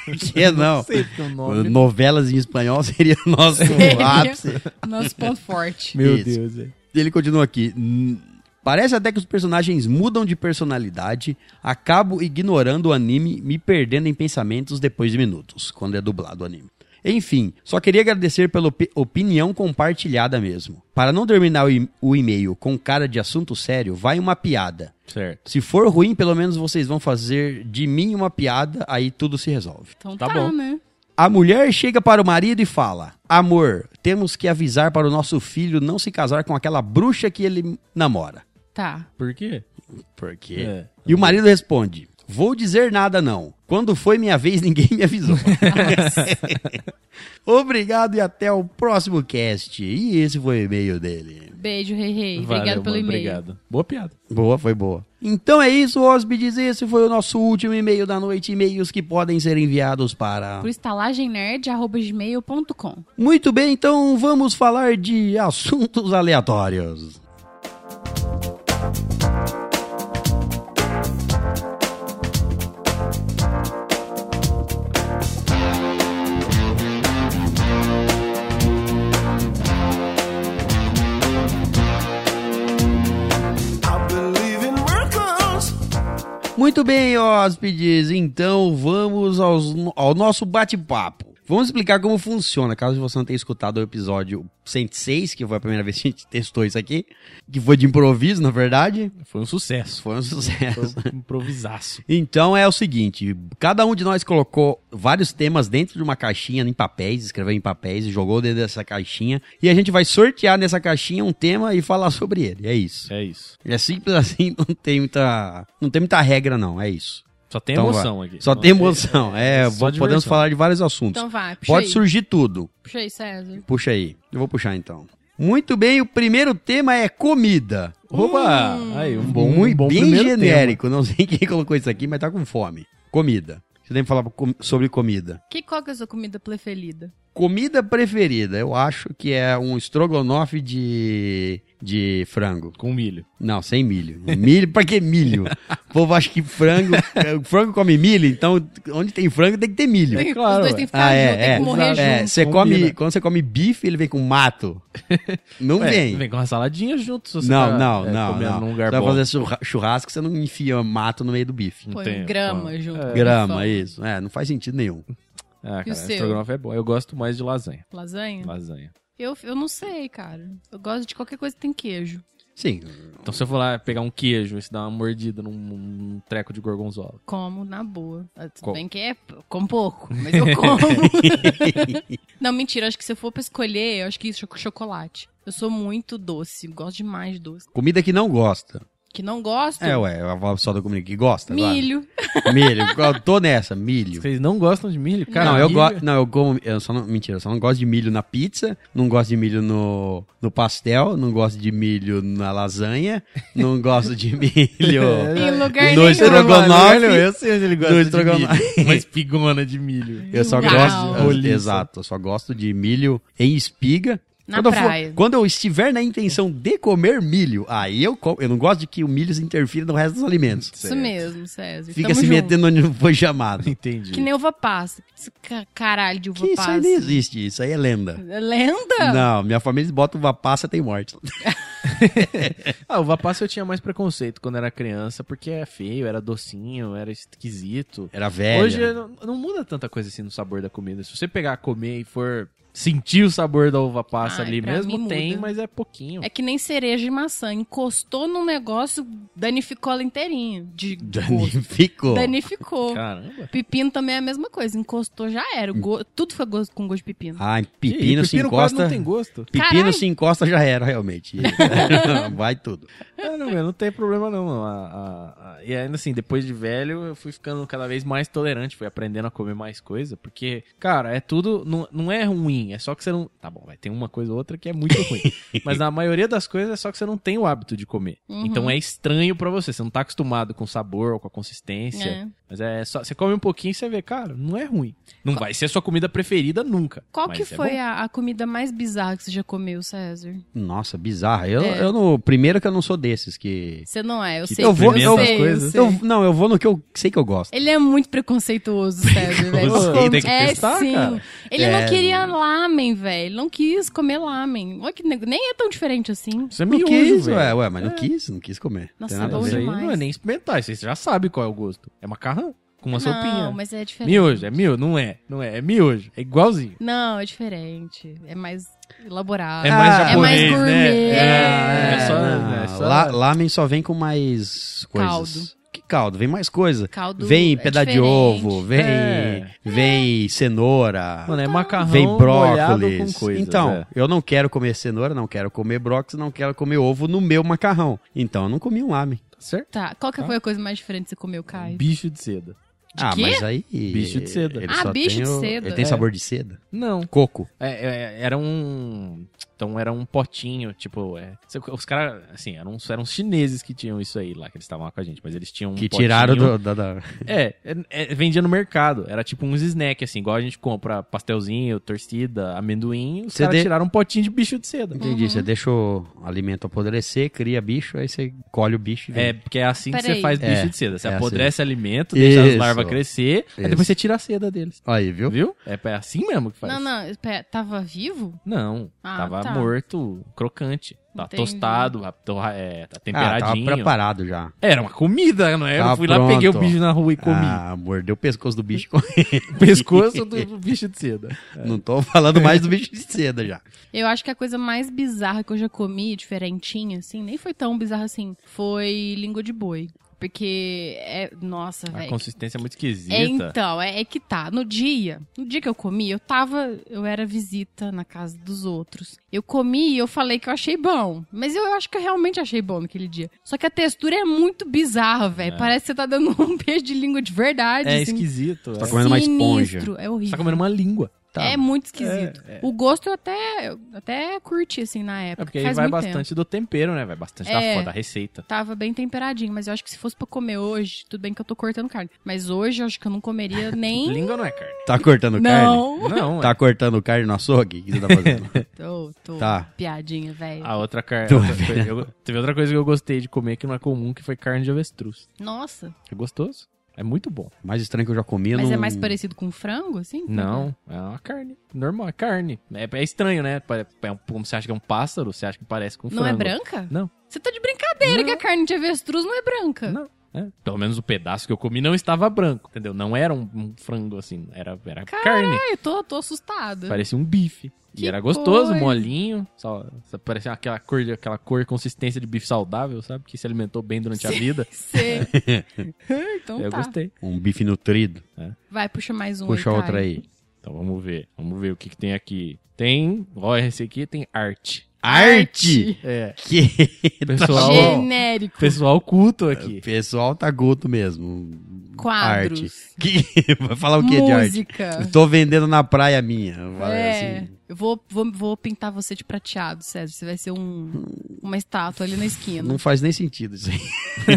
que não.
sei porque o nome...
Novelas em espanhol seria nosso ápice.
Nosso ponto forte.
Meu
Isso.
Deus, é.
Ele continua aqui. "Hum, Parece até que os personagens mudam de personalidade, acabo ignorando o anime, me perdendo em pensamentos depois de minutos, quando é dublado o anime. Enfim, só queria agradecer pela opi- opinião compartilhada mesmo. Para não terminar o o e-mail com cara de assunto sério, vai uma piada.
Certo.
Se for ruim, pelo menos vocês vão fazer de mim uma piada, aí tudo se resolve.
Então
Tá
tá,
bom.
né?
A mulher chega para o marido e fala: Amor, temos que avisar para o nosso filho não se casar com aquela bruxa que ele namora.
Tá.
Por quê?
Por quê?
É.
E o marido responde: Vou dizer nada não. Quando foi minha vez, ninguém me avisou. Obrigado e até o próximo cast. E esse foi o e-mail dele.
Beijo, Rei Rei.
Valeu,
Obrigado pelo e-mail.
Obrigado. Boa piada.
Boa, foi boa. Então é isso, hóspedes. Esse foi o nosso último e-mail da noite. E-mails que podem ser enviados para.
Por estalagemnerd.gmail.com
Muito bem, então vamos falar de assuntos aleatórios. Muito bem, hóspedes. Então vamos aos- ao nosso bate-papo. Vamos explicar como funciona, caso você não tenha escutado o episódio 106, que foi a primeira vez que a gente testou isso aqui, que foi de improviso, na verdade.
Foi um sucesso.
Foi um sucesso.
Foi um improvisaço.
Então é o seguinte, cada um de nós colocou vários temas dentro de uma caixinha em papéis, escreveu em papéis e jogou dentro dessa caixinha, e a gente vai sortear nessa caixinha um tema e falar sobre ele. É isso.
É isso.
É simples assim, não tem muita, não tem muita regra não, é isso.
Só tem
Então
emoção
vai.
aqui.
Só tem emoção. É,
só
podemos
diversão.
falar de vários assuntos.
Então vai, puxa
Pode
aí.
surgir tudo.
Puxa aí, César.
Puxa aí. Eu vou puxar então. Muito bem, o primeiro tema é comida.
Opa! Aí, um bom,
Muito
um bom
bem
primeiro
genérico. Não sei quem colocou isso aqui, mas tá com fome. Comida. Você tem que falar sobre comida.
Que, qual que é a sua comida preferida?
Comida preferida, eu acho que é um estrogonofe de, de frango.
Com milho.
Não, sem milho. Milho, pra que milho? O povo acha que frango. o frango come milho, então onde tem frango tem que ter milho.
Tem-
claro,
Os dois têm que ficar
Ah, é,
tem
é.
que morrer
É,
junto.
você
Combina.
come, quando você come bife, ele vem com mato. Não
Ué,
vem.
Vem com uma saladinha junto. Se você
Não,
tá,
não,
é,
não, não.
num
Você
lugar
vai
bom.
fazer churra- churrasco, você não enfia mato no meio do bife.
Põe
tem,
grama junto.
É.
Grama, isso. É, não faz sentido nenhum.
Ah,
E o
cara,
seu?
estrogonofe é bom. Eu gosto mais de lasanha.
Lasanha?
Lasanha.
Eu, eu não sei, cara. Eu gosto de qualquer coisa que tem queijo.
Sim.
Então se eu for lá pegar um queijo e se dar uma mordida num, num treco de gorgonzola.
Como, na boa. Ah, Tudo
Com-
bem que é com pouco, mas eu como. não, mentira. Acho que se eu for pra escolher, eu acho que isso é chocolate. Eu sou muito doce. Gosto demais de doce.
Comida que não gosta.
Que não gosto,
É, ué, a avó só da comida que gosta. agora.
milho.
Milho. Eu tô nessa, milho.
Vocês não gostam de milho? Cara,
não, eu
milho-
gosto. Não, eu como. Eu só não, mentira, eu só não gosto de milho na pizza, não gosto de milho no, no pastel, não gosto de milho na lasanha, não gosto de milho.
Em lugar
No
nenhum.
estrogonofe.
Eu sei onde ele gosta de
estrogonofe.
milho. Uma espigona de milho.
Eu só
Uau.
gosto. exato, eu só gosto de milho em espiga.
Na
quando, eu for-
praia.
quando eu estiver na intenção de comer milho, aí eu como. Eu não gosto de que o milho se interfira no resto dos alimentos.
Isso mesmo, César.
Fica
Tamo
se
junto.
metendo onde não foi chamado.
Entendi.
Que nem uva passa. Esse caralho de uva
Que isso
passa.
aí nem existe, isso aí é lenda.
É Lenda?
Não, minha família botam uva passa tem morte.
Ah, uva passa eu tinha mais preconceito quando era criança, porque é feio, era docinho, era esquisito.
Era velho.
Hoje não, não muda tanta coisa assim no sabor da comida. Se você pegar, comer e for sentir o sabor da uva passa
Ai,
ali mesmo,
mim
tem,
muda.
mas é pouquinho.
É que nem cereja e maçã. Encostou num negócio, danificou ela inteirinho. De.
Danificou.
Danificou.
Caramba.
Pepino também é a mesma coisa. Encostou, já era. Go- Tudo foi gosto, com gosto de pepino.
Ai,
Ih,
pepino, se
quase
encosta.
não tem gosto.
Pepino
Caralho.
se encosta já era, realmente. Vai tudo.
Ah, não, meu, não tem problema não. não. A- a- a- E ainda assim, depois de velho, eu fui ficando cada vez mais tolerante, fui aprendendo a comer mais coisa, porque, cara, é tudo, não, não é ruim, é só que você não... Tá bom, vai ter uma coisa ou outra que é muito ruim, mas na maioria das coisas é só que você não tem o hábito de comer.
Uhum.
Então é estranho pra você, você não tá acostumado com o sabor ou com a consistência,
É.
mas é só, você come um pouquinho e você vê, cara, não é ruim. Não vai ser a sua comida preferida nunca.
Qual que
é
foi
bom.
a, a comida mais bizarra que você já comeu, César?
Nossa, bizarro. Eu,
É.
eu no primeiro que eu não sou desses que
Você não é, eu
Que
sei.
eu vou-
eu sei,
coisas.
eu sei.
eu, não, eu vou no que eu sei que eu gosto.
Ele é muito preconceituoso, César, velho.
Tem que
é
testar,
sim.
cara.
Ele
É.
não queria lamen, velho. Não quis comer lamen. Olha que nego- nem é tão diferente assim.
Isso é
Não
miojo,
quis,
velho.
ué, ué, mas não quis, não quis comer.
Nossa,
Tem nada a
bom demais.
não é nem experimentar, isso aí você já sabe qual é o gosto. É macarrão, com uma sopinha.
Não, mas é diferente.
Miojo, é miojo? Não é, não é, é miojo, é igualzinho.
Não, é diferente. É mais elaborado.
É mais
é
japonês,
mais gourmet.
né? É, é só-
não,
é só-
lá- Lamen só vem com mais coisas.
Caldo.
Que caldo, vem mais coisa.
Caldo
vem
é
pedaço de ovo, vem,
É.
vem cenoura,
Mano, é macarrão
vem brócolis.
com coisas.
então,
é.
eu não quero comer cenoura, não quero comer brócolis, não quero comer ovo no meu macarrão. Então, eu não comi um lamen.
Tá certo?
Tá, qual que foi a coisa mais diferente que você comeu, Caio?
Bicho de seda.
De
ah,
quê?
mas aí...
Bicho de seda.
Ah, bicho
tem
de
o-
seda.
Ele tem
É.
sabor de seda?
Não.
Coco.
É, é, era um. Então era um potinho, tipo. É, os caras, assim, eram, eram os chineses que tinham isso aí lá, que eles estavam lá com a gente, mas eles tinham um
que
potinho-
tiraram do, da, da-
É, é, é, vendia no mercado. Era tipo uns snacks, assim, igual a gente compra pastelzinho, torcida, amendoim. Os
Você
caras
de-
tiraram um potinho de bicho de seda.
Entendi, você deixa o alimento apodrecer, cria bicho, aí você colhe o bicho e vem.
É, porque é assim que
Peraí.
você faz bicho
É,
de seda. Você
é
apodrece alimento, deixa as
Isso.
larvas crescer, aí
Isso.
depois você tira a seda deles.
Aí, viu?
Viu? É, é assim mesmo que faz.
Não, não, espera, tava vivo?
Não,
Ah,
tava
tá.
Morto, crocante. Tá
Entendi.
tostado, a- torra- é, tá
Ah, tava
temperadinho.
preparado já.
Era uma comida, não é? Eu
Tá
fui lá, peguei o
pronto.
bicho na rua e comi.
Ah, mordeu o pescoço do bicho.
O pescoço do, do bicho de seda.
Não tô falando mais do bicho de seda já.
Eu acho que a coisa mais bizarra que eu já comi, diferentinha, assim, nem foi tão bizarra assim, foi língua de boi. Porque é. Nossa,
A
velho.
consistência é muito esquisita.
É, então, é, é que tá. No dia, no dia que eu comi, eu tava, eu era visita na casa dos outros. Eu comi e eu falei que eu achei bom. Mas eu acho que eu realmente achei bom naquele dia. Só que a textura é muito bizarra, velho. Parece que você tá dando um beijo de língua de verdade.
É
assim.
esquisito.
Tá
é.
comendo uma esponja.
Sinistro, É
Você
horrível.
tá comendo uma língua.
Tá.
É muito esquisito. O gosto eu até, eu até curti, assim, na época.
É porque aí
Faz
vai
muito
bastante
tempo.
do tempero, né? Vai bastante
É.
da, foda, da receita.
Tava bem temperadinho, mas eu acho que se fosse pra comer hoje, tudo bem que eu tô cortando carne. Mas hoje eu acho que eu não comeria nem.
Língua não é carne.
Tá cortando
não.
carne?
Não,
Tá
é.
cortando carne no açougue? O que você tá fazendo?
Tô, tô.
Tá.
Piadinha, velho.
A outra carne. Teve outra coisa que eu gostei de comer que não é comum, que foi carne de avestruz.
Nossa.
É gostoso. É muito bom.
mais estranho que eu já comi.
Mas
não...
é mais parecido com frango, assim?
Não, é uma carne. Normal, é carne. É, é estranho, né? É um, como você acha que é um pássaro, você acha que parece com
Não é
frango.
branca?
Não.
Você tá de brincadeira
Não.
que a carne de avestruz não é branca.
Não. É, pelo menos o pedaço que eu comi não estava branco, entendeu? Não era um, um frango assim, era, era carne.
Ai, tô, tô assustada.
Parecia um bife.
Que
e era gostoso,
coisa.
molinho. Só, só parecia aquela cor, de- aquela cor consistência de bife saudável, sabe? Que se alimentou bem durante a vida.
Sei. então
eu
tá.
gostei.
Um bife nutrido.
Vai, puxa mais um
Puxa
aí,
outra aí.
Então vamos ver. Vamos ver o que, que tem aqui. Tem. Olha, esse aqui tem arte.
Arte!
É.
Que...
Pessoal.
Genérico.
pessoal culto aqui.
Pessoal tá guto mesmo.
Quadros.
Arte. Que... Vai falar o que de arte?
Música.
Tô vendendo na praia minha.
É,
assim.
Eu vou, vou, vou pintar você de prateado, César. Você vai ser um, uma estátua ali na esquina.
Não faz nem sentido isso aí.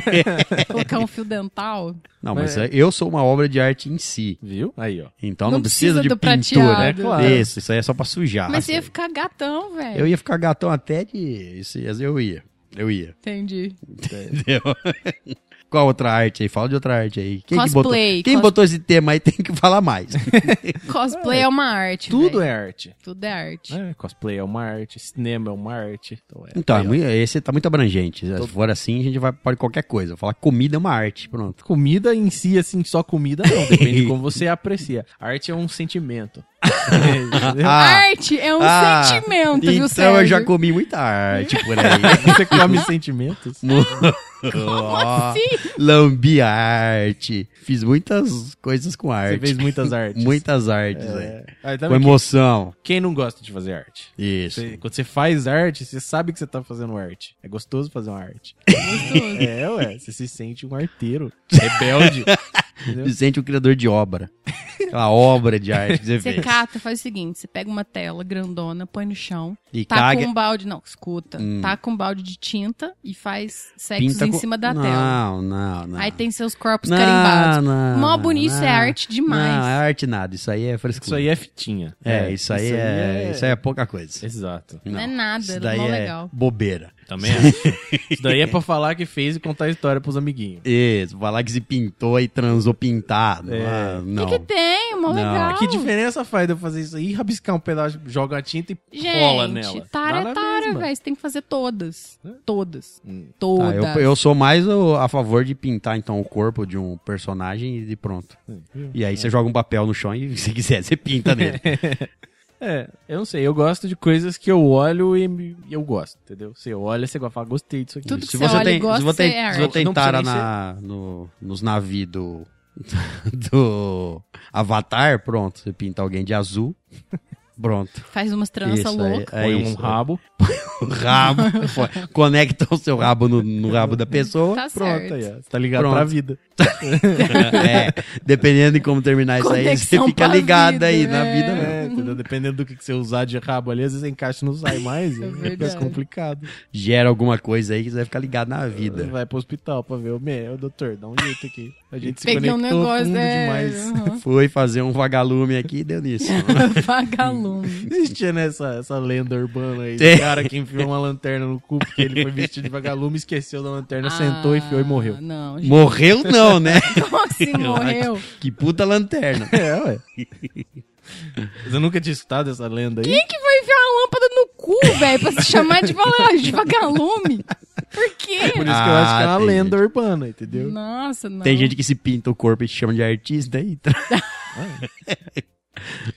Colocar um fio dental.
Não, mas
É.
eu sou uma obra de arte em si.
Viu? Aí, ó.
Então
Não
não, precisa,
precisa
de pintura.
prateado.
É claro.
Isso, isso aí é só pra sujar.
Mas você ia
Isso aí.
ficar gatão, velho.
Eu ia ficar gatão até de. Isso, eu ia. Eu ia.
Entendi.
Entendeu? Qual outra arte aí? Fala de outra arte aí. Quem, que botou,
Cosplay,
quem
cos-
botou esse tema aí tem que falar mais.
Cosplay é uma arte,
Tudo
velho.
é arte.
Tudo é arte.
É, cosplay é uma arte, cinema é uma arte. Então, é,
Então, é muito- esse tá muito abrangente. Se for assim, a gente vai pode qualquer coisa. Falar comida é uma arte, pronto.
Comida em si, assim, só comida não. Depende de como você aprecia. Arte é um sentimento. Entendeu?
Ah,
arte é um
ah,
sentimento, viu,
Então
Sérgio?
eu já comi muita arte por aí.
Você come sentimentos?
Ó,
assim?
Lambi arte. Fiz muitas coisas com
Você
arte.
fez muitas artes.
Muitas artes aí.
É. Aí,
Com
também, quem,
emoção.
quem não gosta de fazer arte?
Isso.
Você- quando você faz arte, você sabe que você tá fazendo arte. É gostoso fazer uma arte.
Gostoso.
É, ué. Você se sente um arteiro. Rebelde. Entendeu?
Se sente o criador de obra. Aquela obra de arte que você
Você
fez.
cata, faz o seguinte: você pega uma tela grandona, põe no chão,
E
tá
caga.
com um balde. Não, escuta.
Hum.
Tá com um balde de tinta e faz sexos
pinta
em
com-
cima da
não,
tela.
Não, não, não.
Aí tem seus corpos
não,
carimbados.
Não,
Mó bonito, isso é arte demais.
Não, é arte nada. Isso aí é frescura.
Isso aí é fitinha.
É, isso aí é, Isso aí é pouca coisa.
Exato.
Não é nada,
Isso
é
daí
mó
é
legal.
bobeira.
Também acho. Isso daí é pra falar que fez e contar a história pros amiguinhos.
Isso, falar que se pintou e transou pintado.
É.
Ah,
O
não.
que, que tem? Mó
Não.
legal.
Que diferença faz de eu fazer isso aí, rabiscar um pedaço, joga a tinta e
Gente,
rola nela?
tara
Dá
é tara, velho. Você tem que fazer todas. Todas.
Hum.
Tá,
Todas.
eu, eu sou mais o- a favor de pintar, então, o corpo de um personagem e de pronto. E aí você joga um papel no chão e se quiser, você pinta nele.
É, eu não sei, eu gosto de coisas que eu olho e e eu gosto, entendeu? Você olha, você fala, gostei disso aqui.
Tudo que
Se
você
você,
olha e
tem,
gosta,
se você,
é
se você na, no, nos navios do, do Avatar, pronto, você pinta alguém de azul, pronto.
Faz umas tranças
Isso,
loucas.
É
Põe um rabo,
o rabo, pô, conecta o seu rabo no, no rabo da pessoa.
Tá
pronto,
certo.
aí, ó. Você tá ligado
Pronto.
pra vida.
é, dependendo de como terminar isso aí, você fica ligado
vida,
aí na
é.
vida. mesmo.
É, entendeu? Dependendo do que você usar de rabo ali, às vezes encaixa e não sai mais.
É
é
verdade.
complicado.
Gera alguma coisa aí que você vai ficar ligado na vida.
Vai pro hospital pra ver o meu, doutor, dá um jeito aqui. A gente se
Peguei um
conectou
negócio,
fundo
é.
demais.
uhum.
Foi fazer um vagalume aqui e deu nisso.
Vagalume.
Existia nessa essa lenda urbana aí,
Tem.
cara que enfiou uma lanterna no cu porque ele foi vestido de vagalume, esqueceu da lanterna, sentou, enfiou e morreu.
Ah, Não, gente.
Morreu não, né?
Como assim morreu?
Que puta lanterna.
É, ué. Você nunca tinha escutado essa lenda aí?
Quem que vai enfiar uma lâmpada no cu, velho, pra se chamar de vagalume? Por quê?
Por isso que eu acho que é
Ah,
uma
tem
lenda urbana, entendeu?
Nossa, não.
Tem gente que se pinta o corpo e chama de artista aí.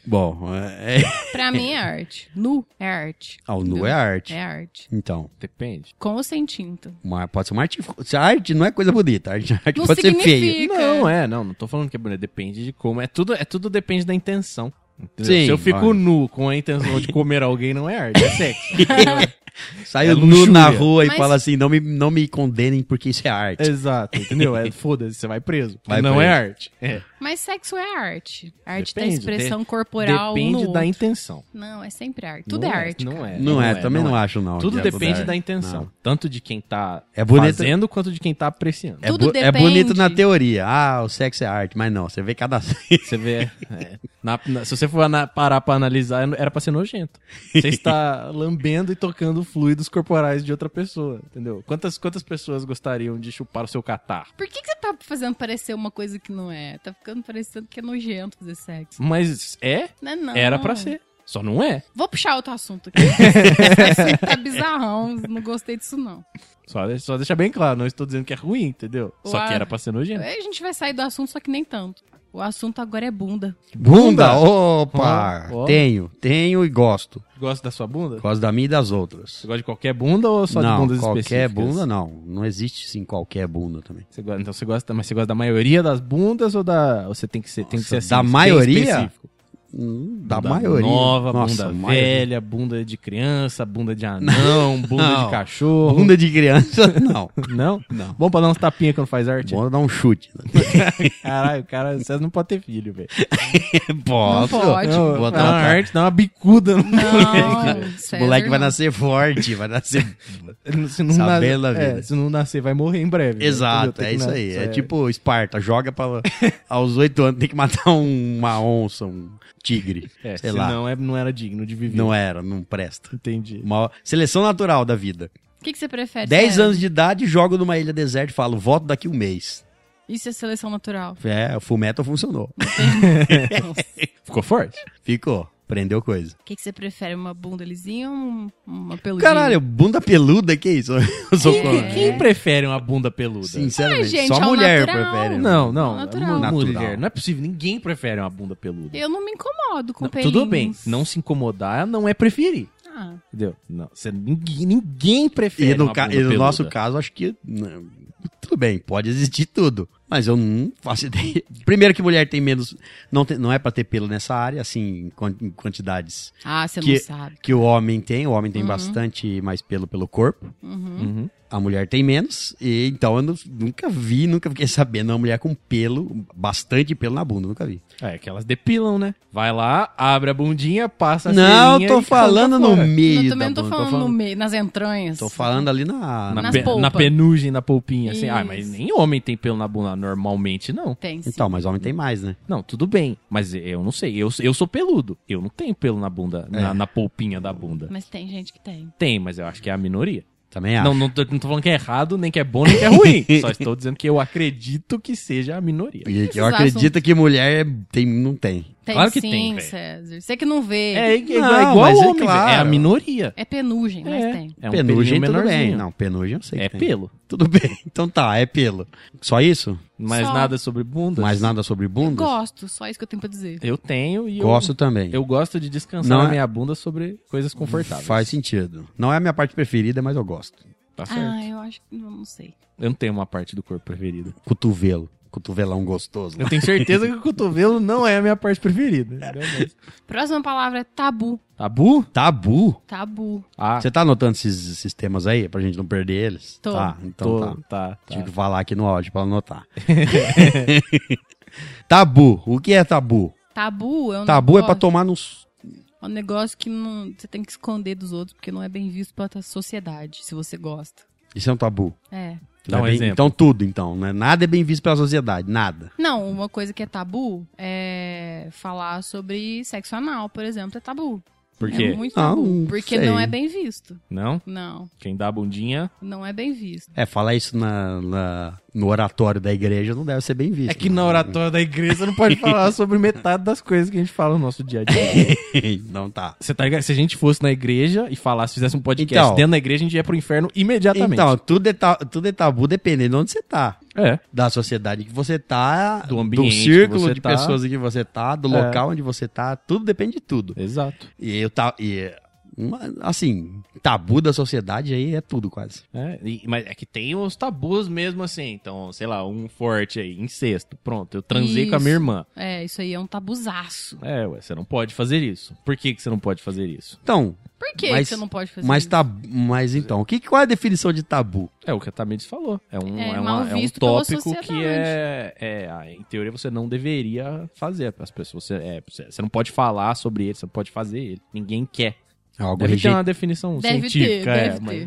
Bom, é...
Pra mim é arte. Nu é arte.
Ah, o nu é arte.
É arte.
Então,
Depende.
Com ou sem tinta.
uma- pode ser uma arte. Se a arte não é coisa bonita, a arte, a arte pode ser feia.
significa.
Não, é, não, não tô falando que é bonito, depende de como. É tudo, é tudo depende da intenção. entendeu?
Sim,
Se eu fico
vai.
nu com a intenção de comer alguém, não é arte, é sexo.
Saiu
É
nu na rua e
Mas-
fala assim: não me, não me condenem porque isso é arte.
Exato, entendeu? É foda-se, você vai preso.
Vai
não
preso.
é arte. É.
Mas sexo é arte. Arte
Depende,
da expressão
de-
corporal um
Depende
no
da
outro.
intenção.
Não, é sempre arte. Tudo
Não
é arte.
Não é.
Não, é, também não, acho, não.
Tudo
é
depende da intenção.
Não.
Tanto de quem tá
É bonito-
fazendo quanto de quem tá apreciando.
É, é bonito na teoria. Ah, o sexo é arte, mas não, você vê cada.
Você vê. é, na- na- se você for ana- parar pra analisar, era pra ser nojento. Você está lambendo e tocando fluidos corporais de outra pessoa, entendeu? Quantas, quantas pessoas gostariam de chupar o seu catar?
Por que, que você tá fazendo parecer uma coisa que não é? Tá ficando parecendo que é nojento fazer sexo.
Mas é?
Não é não.
Era pra ser. Só não é.
Vou puxar outro assunto aqui. Esse assunto tá bizarrão. Não gostei disso, não.
Só, só deixar bem claro, não estou dizendo que é ruim, entendeu? Só
Ué.
que era pra ser nojento.
A gente vai sair do assunto, só que nem tanto. O assunto agora é bunda.
Bunda? Opa!
Ó, ó.
Tenho, tenho e gosto.
Gosta da sua bunda?
Gosto da minha e das outras.
Você gosta de qualquer bunda ou só
não,
de bundas
qualquer
específicas?
bunda não. Não existe sim qualquer bunda também.
Você gosta- então você gosta, mas você gosta da maioria das bundas ou da ou você tem que ser, tem que ser
Nossa,
assim,
da maioria?
específico?
Hum, da
Bunda
maioria.
Nova,
Nossa,
bunda
maioria.
velha, bunda de criança, bunda de anão, bunda
Não.
de cachorro.
Bunda de criança, não.
Não?
Não.
Bom pra dar uns tapinhas quando faz arte?
Bom dar um chute.
Caralho, o cara, você não pode ter filho, velho.
Posso.
Não pode.
Não,
Vou dar
uma arte, dá uma bicuda no
Não,
Esse
César,
moleque vai nascer forte, vai nascer.
Se não,
Sabendo
na- é, se não nascer, vai morrer em breve. né?
Exato,
Entendeu?
é isso aí.
nascer.
É tipo Esparta, joga pra. Aos oito anos tem que matar um- uma onça, um tigre.
É,
sei lá.
senão é, não era digno de viver.
Não era, não presta.
Entendi.
Uma seleção natural da vida.
O que, que você prefere?
10
César?
anos de idade, jogo numa ilha deserta e falo, voto daqui um mês.
Isso é seleção natural.
É, o Full Metal funcionou.
Ficou forte?
Ficou. Prendeu coisa.
O que, que você prefere? Uma bunda lisinha ou um- uma peludinha?
Caralho, bunda peluda, que isso? Eu sou
É.
Quem prefere uma bunda peluda?
Sinceramente,
gente,
só mulher
natural.
prefere. né?
Não, não.
Natural.
Uma mulher.
Natural.
Não é possível. Ninguém prefere uma bunda peluda.
Eu não me incomodo com
Não,
pelinhos.
tudo bem. Não se incomodar não é preferir.
Ah,
Entendeu? Não. Você, ninguém, ninguém prefere
E no,
uma
ca-
bunda
e no
peluda.
nosso caso, acho que. não, tudo bem, pode existir tudo. Mas eu não faço ideia. Primeiro que mulher tem menos. Não, tem- não é pra ter pelo nessa área, assim, em quan- em quantidades
ah você
Que-
não sabe.
que o homem tem. O homem tem
Uhum.
bastante mais pelo pelo corpo.
Uhum.
A mulher tem menos. E então eu nu- nunca vi, nunca fiquei sabendo uma mulher com pelo, bastante pelo na bunda, nunca vi.
É que elas depilam, né? Vai lá, abre a bundinha, passa a
não, tô falando no meio.
eu também não tô
bunda,
falando, no meio, nas entranhas.
Tô falando ali na.
Na,
Nas
pe- na penugem, na polpinha, assim. Ah,
Isso.
mas nem homem tem pelo na bunda normalmente, não.
Tem, sim.
Então, mas homem tem mais, né?
Não, tudo bem. Mas eu não sei. Eu, eu sou peludo. Eu não tenho pelo na bunda, na,
É.
na polpinha da bunda.
Mas tem gente que tem.
Tem, mas eu acho que é a minoria.
Também acho.
Não, não, tô, não tô falando que é errado, nem que é bom, nem que é ruim. Só estou dizendo que eu acredito que seja a minoria.
E
Esses
eu acredito que mulher tem, não tem.
Tem
Claro que
sim,
tem, velho.
César. Você que não vê.
É, é,
Não,
igual
mas é
homem, velho.
claro.
É a minoria.
É penugem, mas
É.
tem.
É um
penugem, tudo bem.
menorzinho.
Não, penugem eu sei
É
que tem.
pelo.
Tudo bem. Então tá, é pelo. Só isso?
Mais
Só.
nada sobre bundas.
Mais nada sobre
Eu
bundas?
gosto, só isso que eu tenho pra dizer.
Eu tenho e
Gosto
eu,
também.
eu gosto de descansar
Não
na
é-
minha bunda sobre coisas confortáveis.
Faz sentido. Não é a minha parte preferida, mas eu gosto.
Tá certo.
Ah, eu acho que não, não sei.
Eu não tenho uma parte do corpo preferida.
Cotovelo. Cotovelão gostoso.
Eu tenho certeza que o cotovelo não é a minha parte preferida.
Próxima palavra é tabu.
Tabu?
Tabu?
Tabu.
Ah,
Você tá anotando esses, esses temas aí pra gente não perder eles?
Tô.
Tá, então
tô,
tá.
tá, tá.
Tive que falar aqui no áudio pra anotar. tabu. O que é tabu?
Tabu é um
tabu é
negócio,
pra tomar nos.
é um negócio que não, você tem que esconder dos outros, porque não é bem visto pela sociedade, se você gosta.
Isso é um tabu.
É.
Dá um
é bem-
exemplo.
Então tudo, então. Né? Nada é bem visto pela sociedade. Nada.
Não, uma coisa que é tabu é falar sobre sexo anal, por exemplo, é tabu.
Por quê?
É muito
Não,
tabu.
não
porque
sei.
não é bem visto.
Não?
Não,
Quem dá a bundinha...
não é bem visto.
É, falar isso na, na- no oratório da igreja não deve ser bem visto.
É que na oratória da igreja não pode falar sobre metade das coisas que a gente fala no nosso dia a dia.
não tá.
Você tá ligado? Se a gente fosse na igreja e falasse, fizesse um podcast
Então.
dentro da igreja, a gente ia pro inferno imediatamente.
Então, tudo é, tudo é tabu dependendo de onde você tá.
É.
Da sociedade que você tá,
Do ambiente que
círculo
você
de
tá.
pessoas em que você tá, do
É.
local onde você tá, tudo depende de tudo.
Exato.
E eu tá. E, uma- assim, tabu da sociedade aí é tudo quase.
É, e- mas é que tem os tabus mesmo assim. Então, sei lá, um forte aí, incesto. Pronto, eu transei com a
Isso.
minha irmã.
É, isso aí é um tabuzaço.
É, ué, você não pode fazer isso. Por que, que você não pode fazer isso?
Então,
Por que,
Mas-
que você não pode fazer
mas
isso?
Mas então, o que, qual é a definição de tabu?
É o que a Tamires falou. É um,
É
é uma- é um tópico que é, é, ah, em teoria, você não deveria fazer. As pessoas, você, é, você você não pode falar sobre ele, você não pode fazer ele. Ninguém quer.
É algo
Deve ter
rejeitado.
uma definição
Deve ter,
científica. é,
deve
mas,
ter.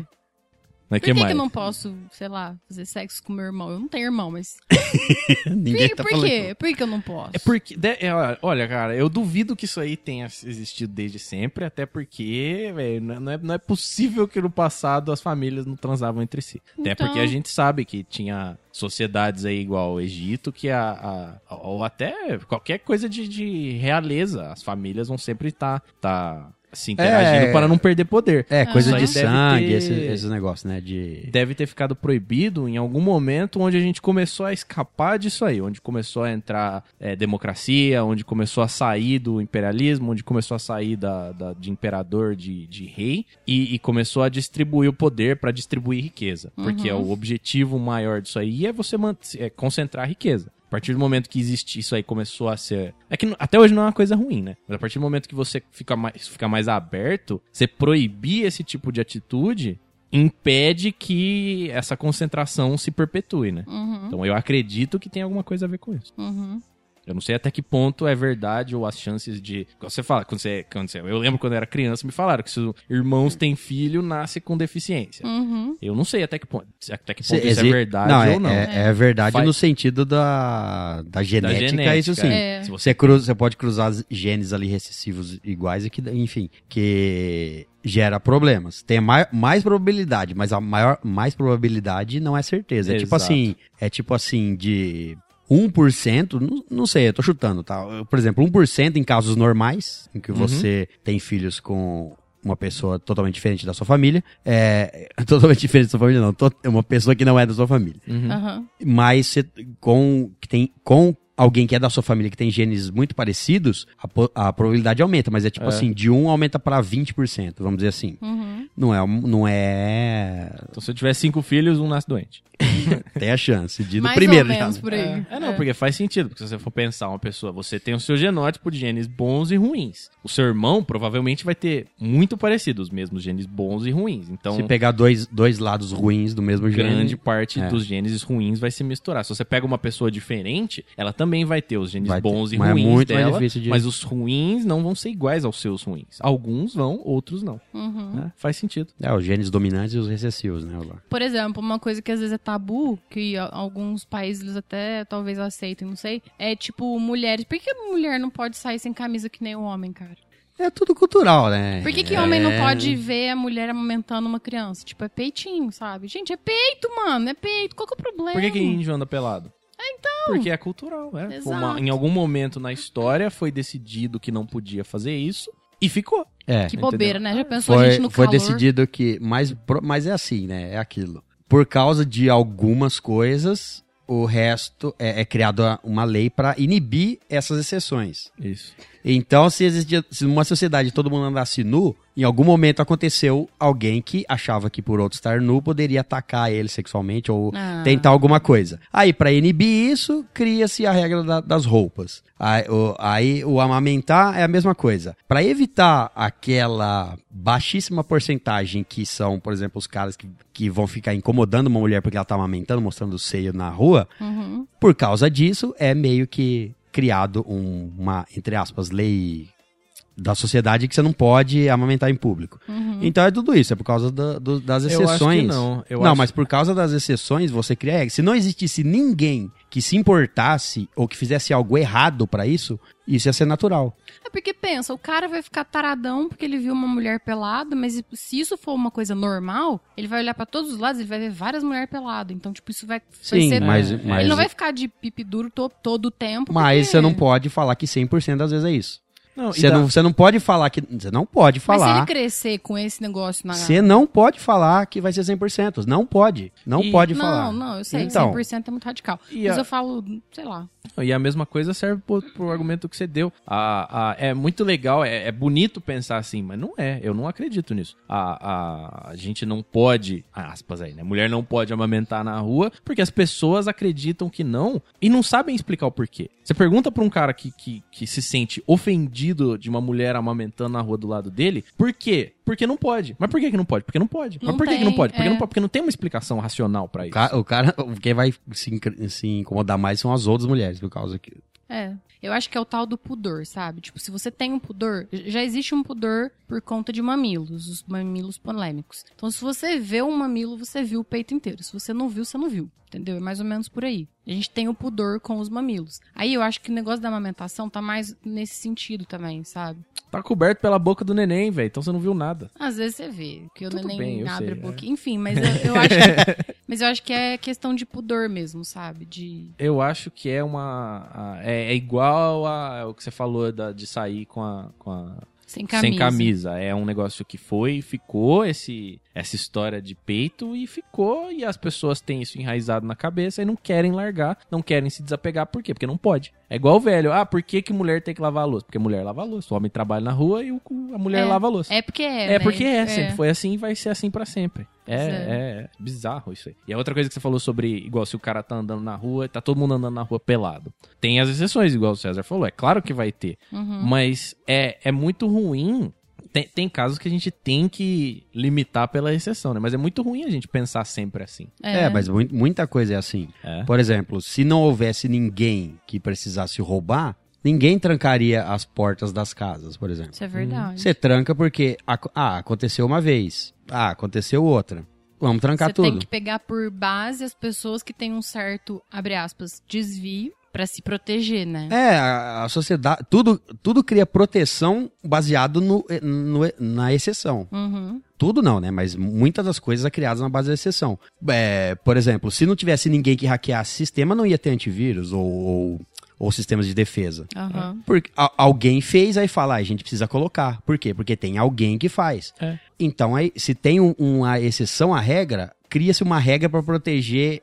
mas
Por
que
que, eu não posso, sei lá, fazer sexo com meu irmão? Eu não tenho irmão, mas.
Ninguém
por
tá
por
falando.
quê? Por que eu não posso?
É porque, de- é, olha, cara, eu duvido que isso aí tenha existido desde sempre, até porque, velho, não é, não é possível que no passado as famílias não transavam entre si. Até
Então-
porque a gente sabe que tinha sociedades aí igual o Egito, que a, a- ou até qualquer coisa de, de realeza, as famílias vão sempre estar tá, se interagindo
É.
para não perder poder.
É, coisa
Aham.
de sangue,
ter-
esses, esses negócios, né? De.
deve ter ficado proibido em algum momento onde a gente começou a escapar disso aí, onde começou a entrar é, democracia, onde começou a sair do imperialismo, onde começou a sair da, da- de imperador, de, de rei, e, e começou a distribuir o poder para distribuir riqueza. Porque é o objetivo maior disso aí é você mant- é concentrar a riqueza. A partir do momento que existe isso aí começou a ser. É que até hoje não é uma coisa ruim, né? Mas a partir do momento que você fica mais, fica mais aberto, você proibir esse tipo de atitude impede que essa concentração se perpetue, né?
Uhum,
Então eu acredito que tem alguma coisa a ver com isso.
uhum.
Eu não sei até que ponto é verdade ou as chances de. Você fala, quando você, quando você. Eu lembro quando eu era criança, me falaram que se os irmãos têm filho, nasce com deficiência.
Uhum.
Eu não sei até que ponto, até que
Se
ponto isso é
exi-
verdade
não, é,
ou não.
É, é verdade
Faz-
no sentido da, da genética,
genética,
isso sim.
É.
Se você
Você, cruza, você pode cruzar genes ali recessivos iguais e que, enfim, que gera problemas. Tem mais, mais probabilidade, mas a maior mais probabilidade não é certeza. É tipo
Exato.
assim, é tipo assim de 1%, não, não sei, eu tô chutando, tá? Por exemplo, 1% em casos normais, em que
Uhum.
você tem filhos com uma pessoa totalmente diferente da sua família, é, totalmente diferente da sua família não, to- uma pessoa que não é da sua família
Uhum.
Aham.
mas você- com que tem com alguém que é da sua família que tem genes muito parecidos, a, a probabilidade aumenta, mas é tipo
É.
assim, de 1 aumenta pra 20%, vamos dizer assim.
Uhum.
Não é não é
Então, se eu tiver cinco filhos, um nasce doente.
tem a chance de no
Mais
primeiro
ou
já.
menos por aí.
É, não, porque faz sentido. Porque se você for pensar uma pessoa, você tem o seu genótipo de genes bons e ruins. O seu irmão provavelmente vai ter muito parecido os mesmos genes bons e ruins. Então,
Se pegar dois, dois lados ruins do mesmo gene,
grande parte
É.
dos genes ruins vai se misturar. Se você pega uma pessoa diferente, ela também vai ter os genes
Vai ter,
bons e
mas é
ruins
muito mais
dela,
difícil de-
mas os ruins não vão ser iguais aos seus ruins. Alguns vão, outros não.
Uhum.
né? Faz sentido.
é os genes dominantes e os recessivos, né, Olá?
Por exemplo, uma coisa que às vezes é tabu, que alguns países eles até talvez aceitem, não sei, é tipo mulheres. Por que a mulher não pode sair sem camisa que nem o homem, cara?
É tudo cultural, né?
Por que, que
é...
homem não pode ver a mulher amamentando uma criança? Tipo, é peitinho, sabe? Gente, é peito, mano, é peito. Qual que é o problema?
Por que, que índio anda pelado? Porque é cultural, né? Uma-
Exato.
em algum momento na história foi decidido que não podia fazer isso e ficou.
É.
Que
Entendeu?
bobeira, né? Já pensou a
Foi,
gente no
foi
calor?
decidido que. Mas, mas é assim, né? É aquilo. Por causa de algumas coisas, o resto é, é criado uma lei para inibir essas exceções.
Isso.
Então, se existia, se numa sociedade todo mundo andasse nu, em algum momento aconteceu alguém que achava que por outro estar nu poderia atacar ele sexualmente ou
Ah.
tentar alguma coisa. Aí, pra inibir isso, cria-se a regra da- das roupas. Aí o, aí, o amamentar é a mesma coisa. Pra evitar aquela baixíssima porcentagem que são, por exemplo, os caras que, que vão ficar incomodando uma mulher porque ela tá amamentando, mostrando o seio na rua,
Uhum.
por causa disso, é meio que criado um- uma, entre aspas, lei da sociedade que você não pode amamentar em público.
Uhum.
Então é tudo isso, é por causa da- do- das
Eu acho que
exceções.
não, eu
não,
acho-
mas por causa das exceções você cria. Se não existisse ninguém que se importasse ou que fizesse algo errado pra isso, isso ia ser natural.
É porque pensa, o cara vai ficar taradão porque ele viu uma mulher pelada, mas se isso for uma coisa normal, ele vai olhar pra todos os lados, ele vai ver várias mulheres peladas. Então, tipo, isso vai, vai
Sim,
ser...
mas, mas,
Ele não vai ficar de pipi duro to- todo o tempo.
mas
porque-
você não pode falar que 100% das vezes é isso.
Não,
Você
dá-
não, você não pode falar que. Você não pode
Mas se ele
falar.
crescer com esse negócio na...
Você não pode falar que vai ser 100%. Não pode. Não
E-
pode
não,
falar.
não, eu sei,
Então.
100% é muito radical.
E
Mas
a-
eu falo, sei lá.
E a mesma coisa serve pro, pro argumento que você deu. A, a- é muito legal, é, é bonito pensar assim, mas não é. Eu não acredito nisso. A, a, a gente não pode, aspas aí, né? Mulher não pode amamentar na rua porque as pessoas acreditam que não e não sabem explicar o porquê. Você pergunta pra um cara que, que, que se sente ofendido de uma mulher amamentando na rua do lado dele, por quê? Porque não pode. Mas por que, que não pode? Porque não pode.
Não
Mas por que, que não pode? Porque
é.
não pode. Porque não tem uma explicação racional pra
O
isso.
O cara, quem vai se, se incomodar mais são as outras mulheres, por causa que.
É. Eu acho que é o tal do pudor, sabe? Tipo, se você tem um pudor, já existe um pudor por conta de mamilos, os mamilos polêmicos. Então, se você vê um mamilo, você viu o peito inteiro. Se você não viu, você não viu. Entendeu? É mais ou menos por aí. A gente tem o pudor com os mamilos. Aí eu acho que o negócio da amamentação tá mais nesse sentido também, sabe?
Tá coberto pela boca do neném, velho. Então você não viu nada.
Às vezes você vê, que o
Tudo
neném
bem,
abre
sei,
a
é.
boca. Enfim, mas eu, eu acho que, mas eu acho que é questão de pudor mesmo, sabe? De.
Eu acho que é uma. É, é igual ao que você falou da- de sair com a. Com a
Sem camisa.
Sem camisa. É um negócio que foi e ficou esse, essa história de peito e ficou. E as pessoas têm isso enraizado na cabeça e não querem largar, não querem se desapegar. Por quê? Porque não pode. É igual o velho. Ah, por que, que mulher tem que lavar a louça? Porque mulher lava a louça. O homem trabalha na rua e o, a mulher
É.
lava a louça.
É porque é.
É
né?
porque é, sempre foi assim e vai ser assim pra sempre. É, é. é bizarro isso aí. E a outra coisa que você falou sobre, igual se o cara tá andando na rua, tá todo mundo andando na rua pelado. Tem as exceções, igual o César falou, é claro que vai ter.
Uhum.
Mas é, é muito ruim. Tem, tem casos que a gente tem que limitar pela exceção, né? Mas é muito ruim a gente pensar sempre assim.
É, mas mui- muita coisa é assim.
É.
Por exemplo, se não houvesse ninguém que precisasse roubar, ninguém trancaria as portas das casas, por exemplo.
Isso é verdade.
Você tranca porque, ac- ah, aconteceu uma vez. Ah, aconteceu outra. Vamos trancar
Você
tudo.
tem que pegar por base as pessoas que têm um certo, abre aspas, desvio pra se proteger, né?
É, a, a sociedade. Tudo, tudo cria proteção baseado no, no- na exceção.
Uhum.
Tudo não, né? Mas muitas das coisas são criadas na base da exceção. É, por exemplo, se não tivesse ninguém que hackeasse sistema, não ia ter antivírus ou, ou, ou sistemas de defesa.
Aham.
Porque alguém fez, aí fala, ah, a gente precisa colocar. Por quê? Porque tem alguém que faz.
É.
Então, aí, se tem um- uma exceção à regra, cria-se uma regra para proteger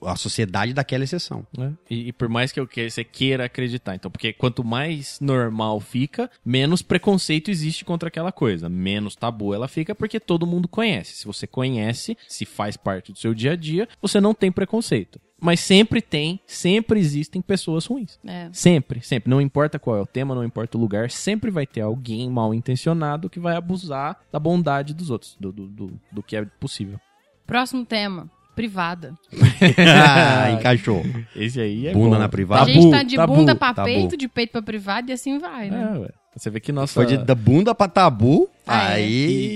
o- a sociedade daquela exceção.
né? E, e por mais que eu que, você queira acreditar. Então, porque quanto mais normal fica, menos preconceito existe contra aquela coisa. Menos tabu ela fica porque todo mundo conhece. Se você conhece, se faz parte do seu dia a dia, você não tem preconceito. Mas sempre tem, sempre existem pessoas ruins.
É.
Sempre, sempre. Não importa qual é o tema, não importa o lugar, sempre vai ter alguém mal intencionado que vai abusar da bondade dos outros, do, do, do, do que é possível.
Próximo tema. Privada.
ah, encaixou.
Esse aí é
Bunda
bom.
na privada.
a gente tá de
tabu,
bunda pra
tabu.
peito, de peito pra privada e assim vai, né?
É, ué. Você vê que nossa...
Foi de, da bunda pra tabu,
Ah, é.
aí.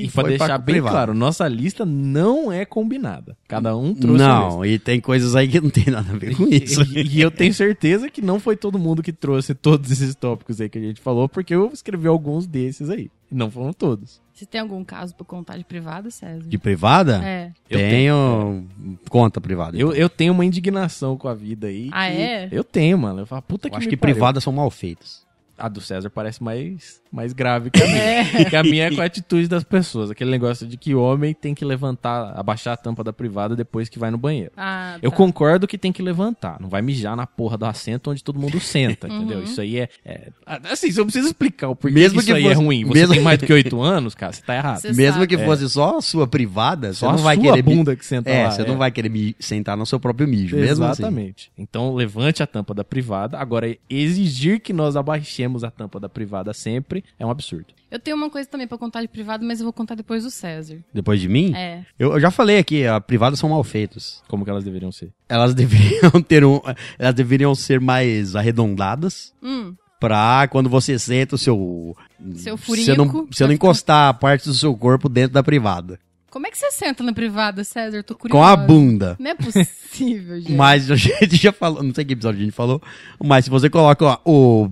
E, e pra
foi
deixar bem
privado.
claro, nossa lista não é combinada. Cada um trouxe a
Não, e tem coisas aí que não tem nada a ver com isso.
E, e eu tenho certeza que não foi todo mundo que trouxe todos esses tópicos aí que a gente falou, porque eu escrevi alguns desses aí. E não foram todos.
Você tem algum caso pra contar de privada, César?
De privada?
É.
Eu
Tenho conta privada.
Eu,
então.
eu tenho uma indignação com a vida aí.
Ah,
que-
é?
Eu tenho, mano. Eu falo, puta
Eu
que
acho
me
que
pariu.
privadas são mal feitas.
A do César parece mais, mais grave que a minha. Porque a minha é com a atitude das pessoas. Aquele negócio de que o homem tem que levantar, abaixar a tampa da privada depois que vai no banheiro.
Ah,
Eu
tá.
concordo que tem que levantar. Não vai mijar na porra do assento onde todo mundo senta, entendeu? Isso aí é, é- Assim, você não precisa explicar o porquê
Mesmo
que isso
que
aí é
fosse-
ruim. Você
mesmo-
tem mais do que oito anos, cara, você tá errado.
Você
Mesmo
sabe.
que fosse só a sua privada,
Só
você não
a
vai
sua
querer.
bunda que senta
é,
lá,
você
é.
não vai querer sentar no seu próprio mijo, mesmo assim.
Exatamente. Então, levante a tampa da privada. Agora, exigir que nós abaixemos a tampa da privada sempre é um absurdo.
Eu tenho uma coisa também pra contar de privado, mas eu vou contar depois do César.
Depois de mim?
É.
Eu, eu já falei aqui, a privadas são mal feitas.
Como que elas deveriam ser?
Elas deveriam ter um. Elas deveriam ser mais arredondadas.
Hum,
Pra quando você senta o seu.
Seu
Você não,
furico,
você não encostar a parte do seu corpo dentro da privada.
como é que você senta na privada, César? Tô curiosa.
Com a bunda.
Não é possível, gente.
Mas a gente já falou, não sei que episódio a gente falou, mas se você coloca ó, o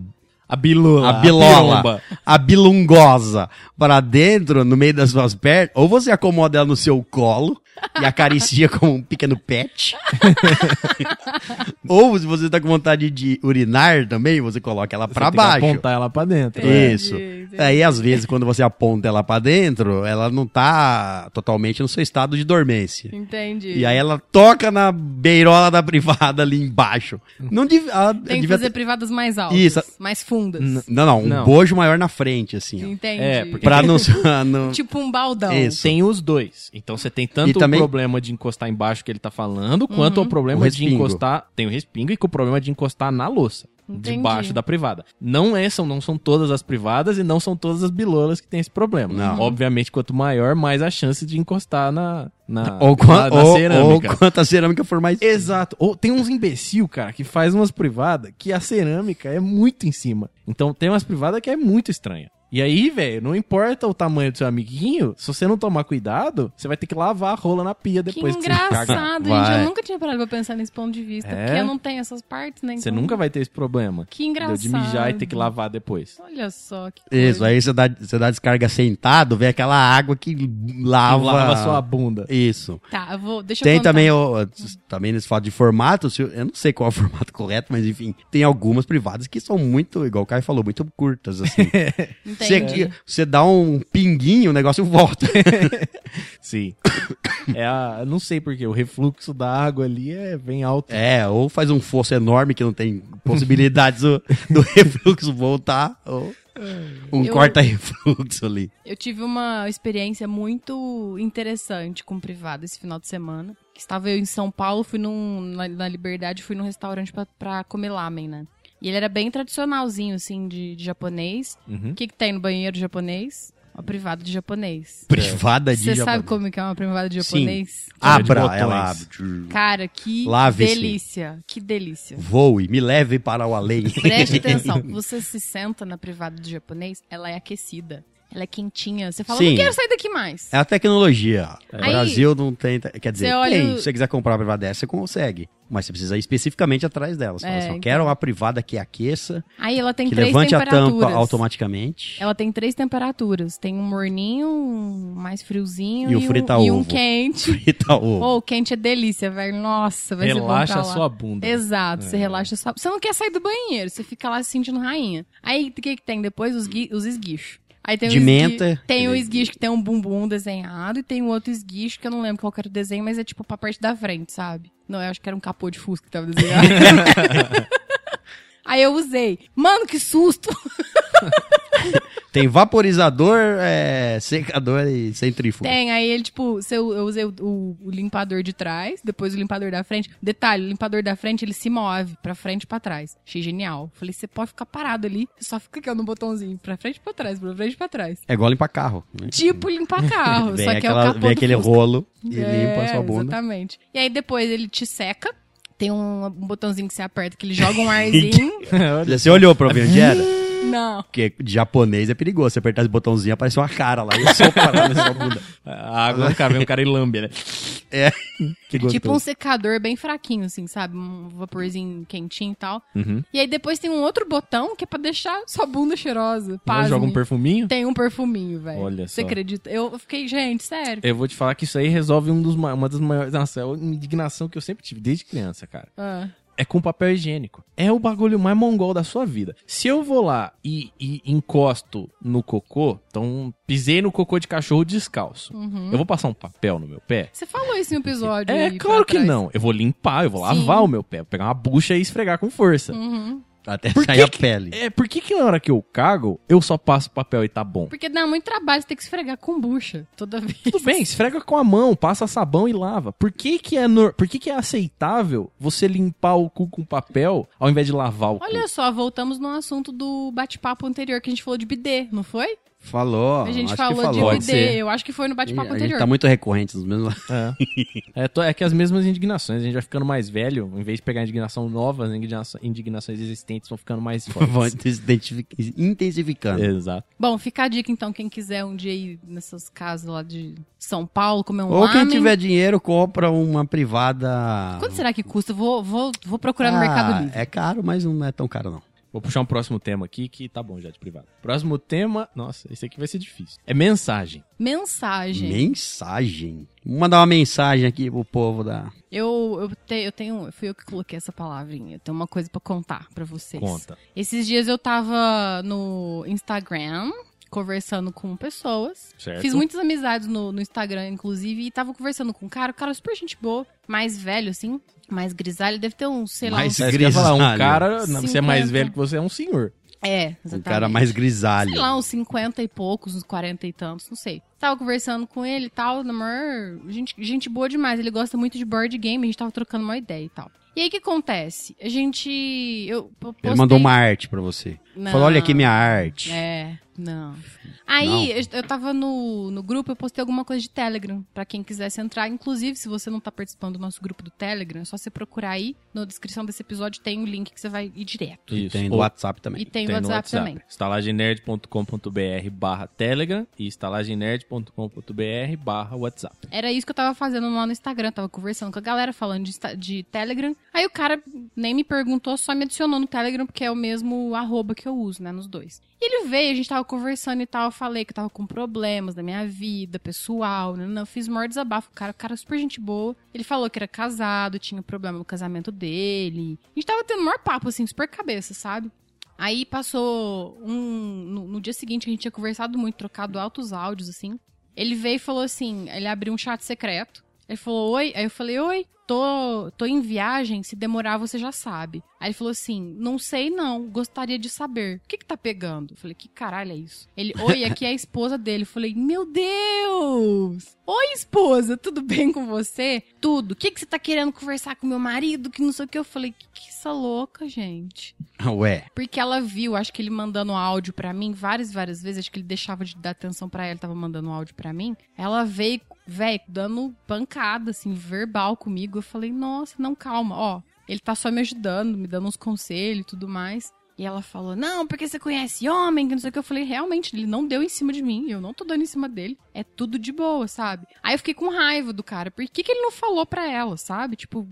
A bilula.
a bilola,
piromba.
a bilungosa para dentro, no meio das suas pernas, ou você acomoda ela no seu colo e acaricia como um pequeno pet. ou se você tá com vontade de urinar também, você coloca ela
Você
pra
tem que
baixo.
apontar ela pra dentro. né?
Isso.
entendi.
Aí, às vezes, quando você aponta ela pra dentro, ela não tá totalmente no seu estado de dormência.
Entendi.
E aí ela toca na beirola da privada ali embaixo. Não devia. ela
Tem que
devia
fazer
ter-
privadas mais altas.
Isso.
Mais fundas.
N- Não, não, um
Não.
bojo maior na frente, assim. ó.
Entendi.
É, porque-
Pra não. não-
Tipo um baldão.
Isso.
Tem os dois. Então você tem tanto
também-
o problema de encostar embaixo que ele tá falando, quanto
Uhum.
o problema
O
de encostar. Tem o respingo e com o problema de encostar na louça.
Entendi.
Debaixo da privada. Não é, são, não são todas as privadas e não são todas as bilolas que tem esse problema.
Não.
Obviamente, quanto maior, mais a chance de encostar na, na,
Ou,
na, na
ou,
cerâmica.
ou quanto a cerâmica for mais.
Exato. Ou tem uns imbecil, cara, que faz umas privadas que a cerâmica é muito em cima. Então tem umas privadas que é muito estranha. E aí, velho, não importa o tamanho do seu amiguinho, se você não tomar cuidado, você vai ter que lavar a rola na pia
Que
depois que, você caga.
engraçado, gente.
Vai.
Eu nunca tinha parado pra pensar nesse ponto de vista.
É?
Porque eu não tenho essas partes, né?
Você
então-
nunca vai ter esse problema.
Que engraçado.
De mijar e ter que lavar depois.
Olha só que
Isso,
coisa.
aí você dá, você dá descarga sentado, vem aquela água que lava.
Lava a sua bunda.
Isso.
Tá, eu vou... Deixa eu
Tem
contar.
também, o, também nesse fato de formato, eu eu não sei qual é o formato correto, mas enfim, tem algumas privadas que são muito, igual o Caio falou, muito curtas, assim. Você, você dá um pinguinho, o negócio volta.
Sim. é a, não sei porquê, o refluxo da água ali é bem alto.
É, ou faz um fosso enorme que não tem possibilidades do, do refluxo voltar, ou um
Eu-
corta-refluxo ali.
Eu tive uma experiência muito interessante com privado esse final de semana. Que Estava eu em São Paulo, fui num, na, na Liberdade, fui num restaurante pra, pra comer lamen, né? E ele era bem tradicionalzinho, assim, de, de japonês.
Uhum.
O que, que tem no banheiro japonês? Uma privada de japonês.
Privada de
Você sabe
japonês.
como que é uma privada de
Sim.
japonês?
Abra,
botões.
ela abre.
Cara, que
Lave-se.
delícia. Que delícia.
Voe, me leve para o além.
Preste atenção. Você se senta na privada do japonês, ela é aquecida. Ela é quentinha. Você fala,
Sim.
não quero sair daqui mais.
É a tecnologia. O
Aí-
Brasil não tem. Quer dizer,
Você
tem.
o-
Se você quiser comprar uma privada dessa, você consegue. Mas você precisa ir especificamente atrás dela. Você
É,
fala assim,
então.
quero uma privada que aqueça,
Aí ela tem
que
três
levante a
temperaturas.
tampa automaticamente.
Ela tem três temperaturas. Tem um morninho, um mais friozinho
E o
um,
frita
e um
ovo.
quente.
Frita ovo.
Ô, o quente é delícia, velho. Nossa, vai ser bom
Relaxa a sua bunda.
Exato, você
É.
relaxa sua... Você não quer sair do banheiro, você fica lá se sentindo rainha. Aí, o que que tem depois? Os, gui... os esguichos. Aí tem
De
o esgui-
menta.
Tem o esguicho que tem um bumbum desenhado e tem o outro esguicho que eu não lembro qual era o desenho, mas é tipo pra parte da frente, sabe? Não, eu acho que era um capô de fusca que tava desenhado. Aí eu usei. Mano, que susto!
Tem vaporizador, é, secador e centrífugo.
Tem, aí ele, tipo, eu, eu usei o, o- o limpador de trás, depois o limpador da frente. Detalhe, o limpador da frente, ele se move pra frente e pra trás. Achei genial. Falei, você pode ficar parado ali, só fica aqui no botãozinho, pra frente e pra trás, pra frente e pra trás.
É igual limpar carro. Né?
Tipo limpar carro, só que é o
aquela-
capô
vem aquele
Fusca.
rolo e
É,
limpa a sua bunda.
Exatamente. E aí depois ele te seca, tem um, um botãozinho que você aperta que ele joga um arzinho.
Você olhou pra ver onde era?
Não.
Porque de japonês é perigoso. Você apertar esse botãozinho, aparece uma cara lá e eu sopro na sua bunda.
A água, cara, vem um cara e lambe, né?
É. Que gostoso.
Tipo um secador bem fraquinho, assim, sabe? Um vaporzinho quentinho e tal.
Uhum.
E aí depois tem um outro botão que é pra deixar sua bunda cheirosa. Pasme.
joga um perfuminho?
Tem um perfuminho, velho.
Olha
Você
só.
acredita? Eu fiquei, gente, sério.
Eu vou te falar que isso aí resolve um dos, ma- uma das maiores. Nossa, é uma indignação que eu sempre tive desde criança, cara.
Ah.
É com papel higiênico. É o bagulho mais mongol da sua vida. Se eu vou lá e, e encosto no cocô, então pisei no cocô de cachorro descalço. Eu vou passar um papel no meu pé?
Você falou isso em um episódio.
É claro que
trás.
não. Eu vou limpar, eu vou
Sim.
lavar o meu pé, vou pegar uma bucha e esfregar com força.
Uhum.
Até
Por
sair
que
a pele.
É, por que que na hora que eu cago, eu só passo papel e tá bom?
Porque dá muito trabalho, você tem que esfregar com bucha toda vez.
Tudo bem, esfrega com a mão, passa sabão e lava. Por que que é, nor- por que que é aceitável você limpar o cu com papel ao invés de lavar o cu?
Olha só, voltamos no assunto do bate-papo anterior que a gente falou de bidê, não foi?
Falou.
a gente
acho
falou,
que falou.
de
Pode ser.
Eu acho que foi no bate-papo
a gente
anterior.
tá muito recorrente nos mesmos.
É. É, to- é que as mesmas indignações, a gente vai ficando mais velho, em vez de pegar indignação nova, as indignações, indignações existentes vão ficando mais
Vão
fortes.
se identifi- intensificando.
Exato.
Bom, fica a dica então, quem quiser um dia ir nessas casas lá de São Paulo, comer um
Ou quem
lamen.
tiver dinheiro, compra uma privada.
Quanto será que custa? Vou, vou, vou procurar no
Ah,
Mercado Livre.
É caro, mas não é tão caro, não.
Vou puxar um próximo tema aqui que tá bom já de privado. Próximo tema, nossa, esse aqui vai ser difícil. É mensagem.
Mensagem.
Mensagem. Vou mandar uma mensagem aqui pro povo da.
Eu, eu, te, eu tenho. Fui eu que coloquei essa palavrinha. Eu tenho uma coisa pra contar pra vocês.
Conta.
Esses dias eu tava no Instagram. Conversando com pessoas.
Certo.
Fiz muitas amizades no, no Instagram, inclusive, e tava conversando com um cara, o cara super gente boa, mais velho, assim, mais grisalho, deve ter uns, sei lá,
Mais
É, eu ia falar, um
Grisalho.
cara, não, você é mais
50.
velho que você, é um senhor.
É,
Um
exatamente.
cara mais grisalho.
Sei lá, uns 50 e poucos, uns 40 e tantos, não sei. Tava conversando com ele e tal, na maior... Gente, gente boa demais, ele gosta muito de board game, a gente tava trocando uma ideia e tal. E aí, o que acontece? A gente... Eu po- postei...
Ele mandou uma arte pra você.
Não.
Falou: olha aqui minha arte.
É, não. Aí, eu, eu tava no, no grupo, eu postei alguma coisa de Telegram, pra quem quisesse entrar. Inclusive, se você não tá participando do nosso grupo do Telegram, é só você procurar aí. Na descrição desse episódio tem o link que você vai ir direto.
E tem
Ou-
WhatsApp também.
E tem,
Tem
o
no
WhatsApp, também.
estalagenerd.com.br barra telegram e estalagenerd.com.br barra whatsapp.
Era isso que eu tava fazendo lá no Instagram. Tava conversando com a galera, falando de, de Telegram. Aí o cara nem me perguntou, só me adicionou no Telegram, porque é o mesmo arroba que eu uso, né, nos dois. E ele veio, a gente tava conversando e tal. Eu falei que eu tava com problemas na minha vida pessoal, né? Não, eu fiz maior desabafo. O cara, o cara super gente boa. Ele falou que era casado, tinha problema no casamento dele. A gente tava tendo maior papo, assim, super cabeça, sabe? Aí passou um. No, no dia seguinte, a gente tinha conversado muito, trocado altos áudios, assim. Ele veio e falou assim: ele abriu um chat secreto. Ele falou, oi. Aí eu falei, oi, tô, tô em viagem, se demorar você já sabe. Aí ele falou assim, não sei não, gostaria de saber. O que que tá pegando? Eu falei, que caralho é isso? Ele, oi, aqui é a esposa dele. Eu falei, meu Deus! Oi, esposa, tudo bem com você? Tudo. O que que você tá querendo conversar com meu marido? Que não sei o que. Eu falei, que que essa louca, gente?
Ué.
Porque ela viu, acho que ele mandando áudio pra mim várias, várias vezes, acho que ele deixava de dar atenção pra ela, tava mandando áudio pra mim. Ela veio, velho, dando pancada, assim, verbal comigo. Eu falei, nossa, não, calma, ó. Ele tá só me ajudando, me dando uns conselhos e tudo mais. E ela falou, não, porque você conhece homem, que não sei o que. Eu falei, realmente, ele não deu em cima de mim, eu não tô dando em cima dele. É tudo de boa, sabe? Aí eu fiquei com raiva do cara. Por que, que ele não falou pra ela, sabe? Tipo,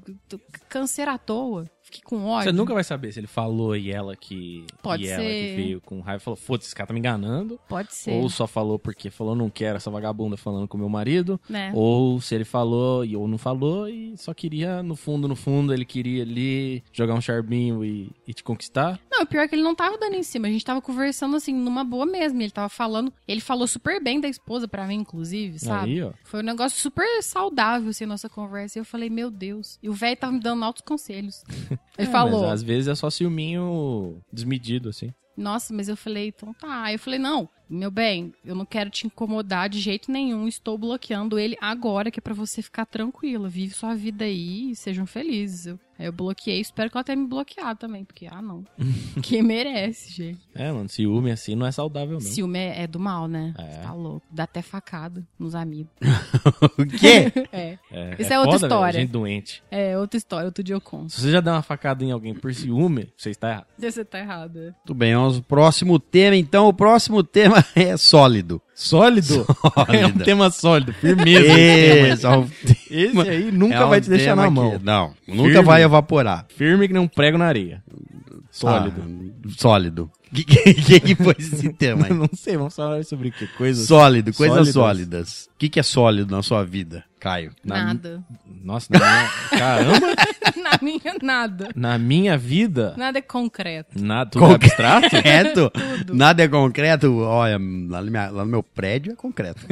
câncer à toa. Fiquei com ódio.
Você nunca vai saber se ele falou e ela que.
Pode
e ela
ser.
que veio com raiva e falou: foda-se, esse cara tá me enganando.
Pode ser,
Ou só falou porque falou, não quero essa vagabunda falando com meu marido.
né?
Ou se ele falou e ou não falou e só queria, no fundo, no fundo, ele queria ali jogar um charbinho e, e te conquistar.
Não, o pior é que ele não tava dando em cima. A gente tava conversando assim, numa boa mesmo. Ele tava falando. Ele falou super bem da esposa pra mim, inclusive, sabe?
Aí, ó.
Foi um negócio super saudável, assim, nossa conversa. E eu falei, meu Deus. E o velho tava me dando altos conselhos. Ele
É,
falou,
às vezes é só ciúminho desmedido, assim.
Nossa, mas eu falei, então tá. Aí eu falei, não, meu bem, eu não quero te incomodar de jeito nenhum. Estou bloqueando ele agora, que é pra você ficar tranquila. Vive sua vida aí e sejam felizes. Eu, aí eu bloqueei, espero que ela tenha me bloqueado também, porque, ah, não. Quem merece, gente.
É, mano, ciúme assim não é saudável, não.
Ciúme é, é do mal, né?
É.
Você tá louco. Dá até facada nos amigos.
O quê?
É.
É,
Isso é outra
foda, velho,
história.
Gente doente.
É outra história, outro dia eu conto.
Se você já deu uma facada em alguém por ciúme, você está errado.
Você tá errado. é.
Tudo bem, Vamos pro próximo tema, então. O próximo tema é sólido.
Sólido? É um tema sólido, firmeza.
Esse, é um
Esse aí nunca
é um
vai te deixar na
que-
mão.
Não, nunca
Firme.
vai evaporar.
Firme que não prego na areia. Sólido.
Ah, sólido. O que, que, que foi esse tema aí?
não sei, vamos falar sobre o quê? Coisas.
Sólido, coisas
Sólidas.
O que, que é sólido na sua vida, Caio?
Na-
Nada.
Nossa, na minha... caramba!
Na minha, nada.
Na minha vida,
Nada é concreto.
nada, tudo é abstrato?
Concreto? Nada é concreto? Olha, lá no, minha- lá no meu prédio é concreto.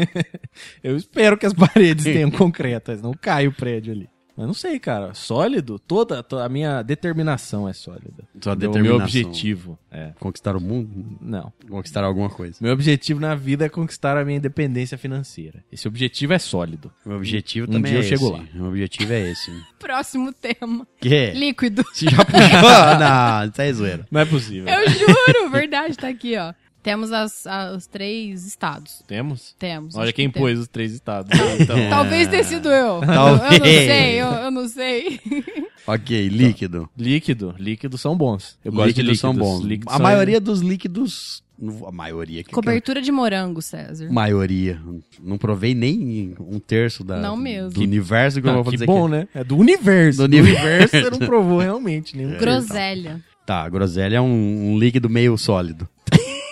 Eu espero que as paredes tenham concreto, não cai o prédio ali. Mas não sei, cara. Sólido? Toda, to- a minha determinação é sólida.
Sua
O meu
determinação.
objetivo é.
Conquistar o mundo?
Não.
Conquistar alguma coisa.
Meu objetivo na vida é conquistar a minha independência financeira. Esse objetivo é sólido.
Meu objetivo
Um
também
dia
é
eu chego
esse.
lá.
Meu objetivo é esse.
Próximo tema.
Que?
Líquido.
Você já puxou? Não, isso é zoeira.
Não é possível.
Eu juro, verdade, tá aqui, ó. Temos as, a- os três estados.
Temos?
Temos.
Olha quem
que
pôs os três estados. aí, Então.
Talvez tenha sido eu.
Talvez.
Eu não sei, eu, eu não sei.
Ok, líquido.
Líquido. Líquidos são bons. Eu gosto
líquidos
de líquidos.
são bons.
Líquidos
a
são-
maioria dos líquidos. A maioria. Que
Cobertura de morango, César.
Maioria. Não provei nem um terço da,
Não mesmo.
do universo que eu
Ah,
vou
que
dizer
bom,
que...
né? É do universo.
Do
Do, universo você não provou realmente nenhum.
Groselha.
Tá, a groselha é um, um líquido meio sólido.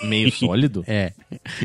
Meio sólido?
É.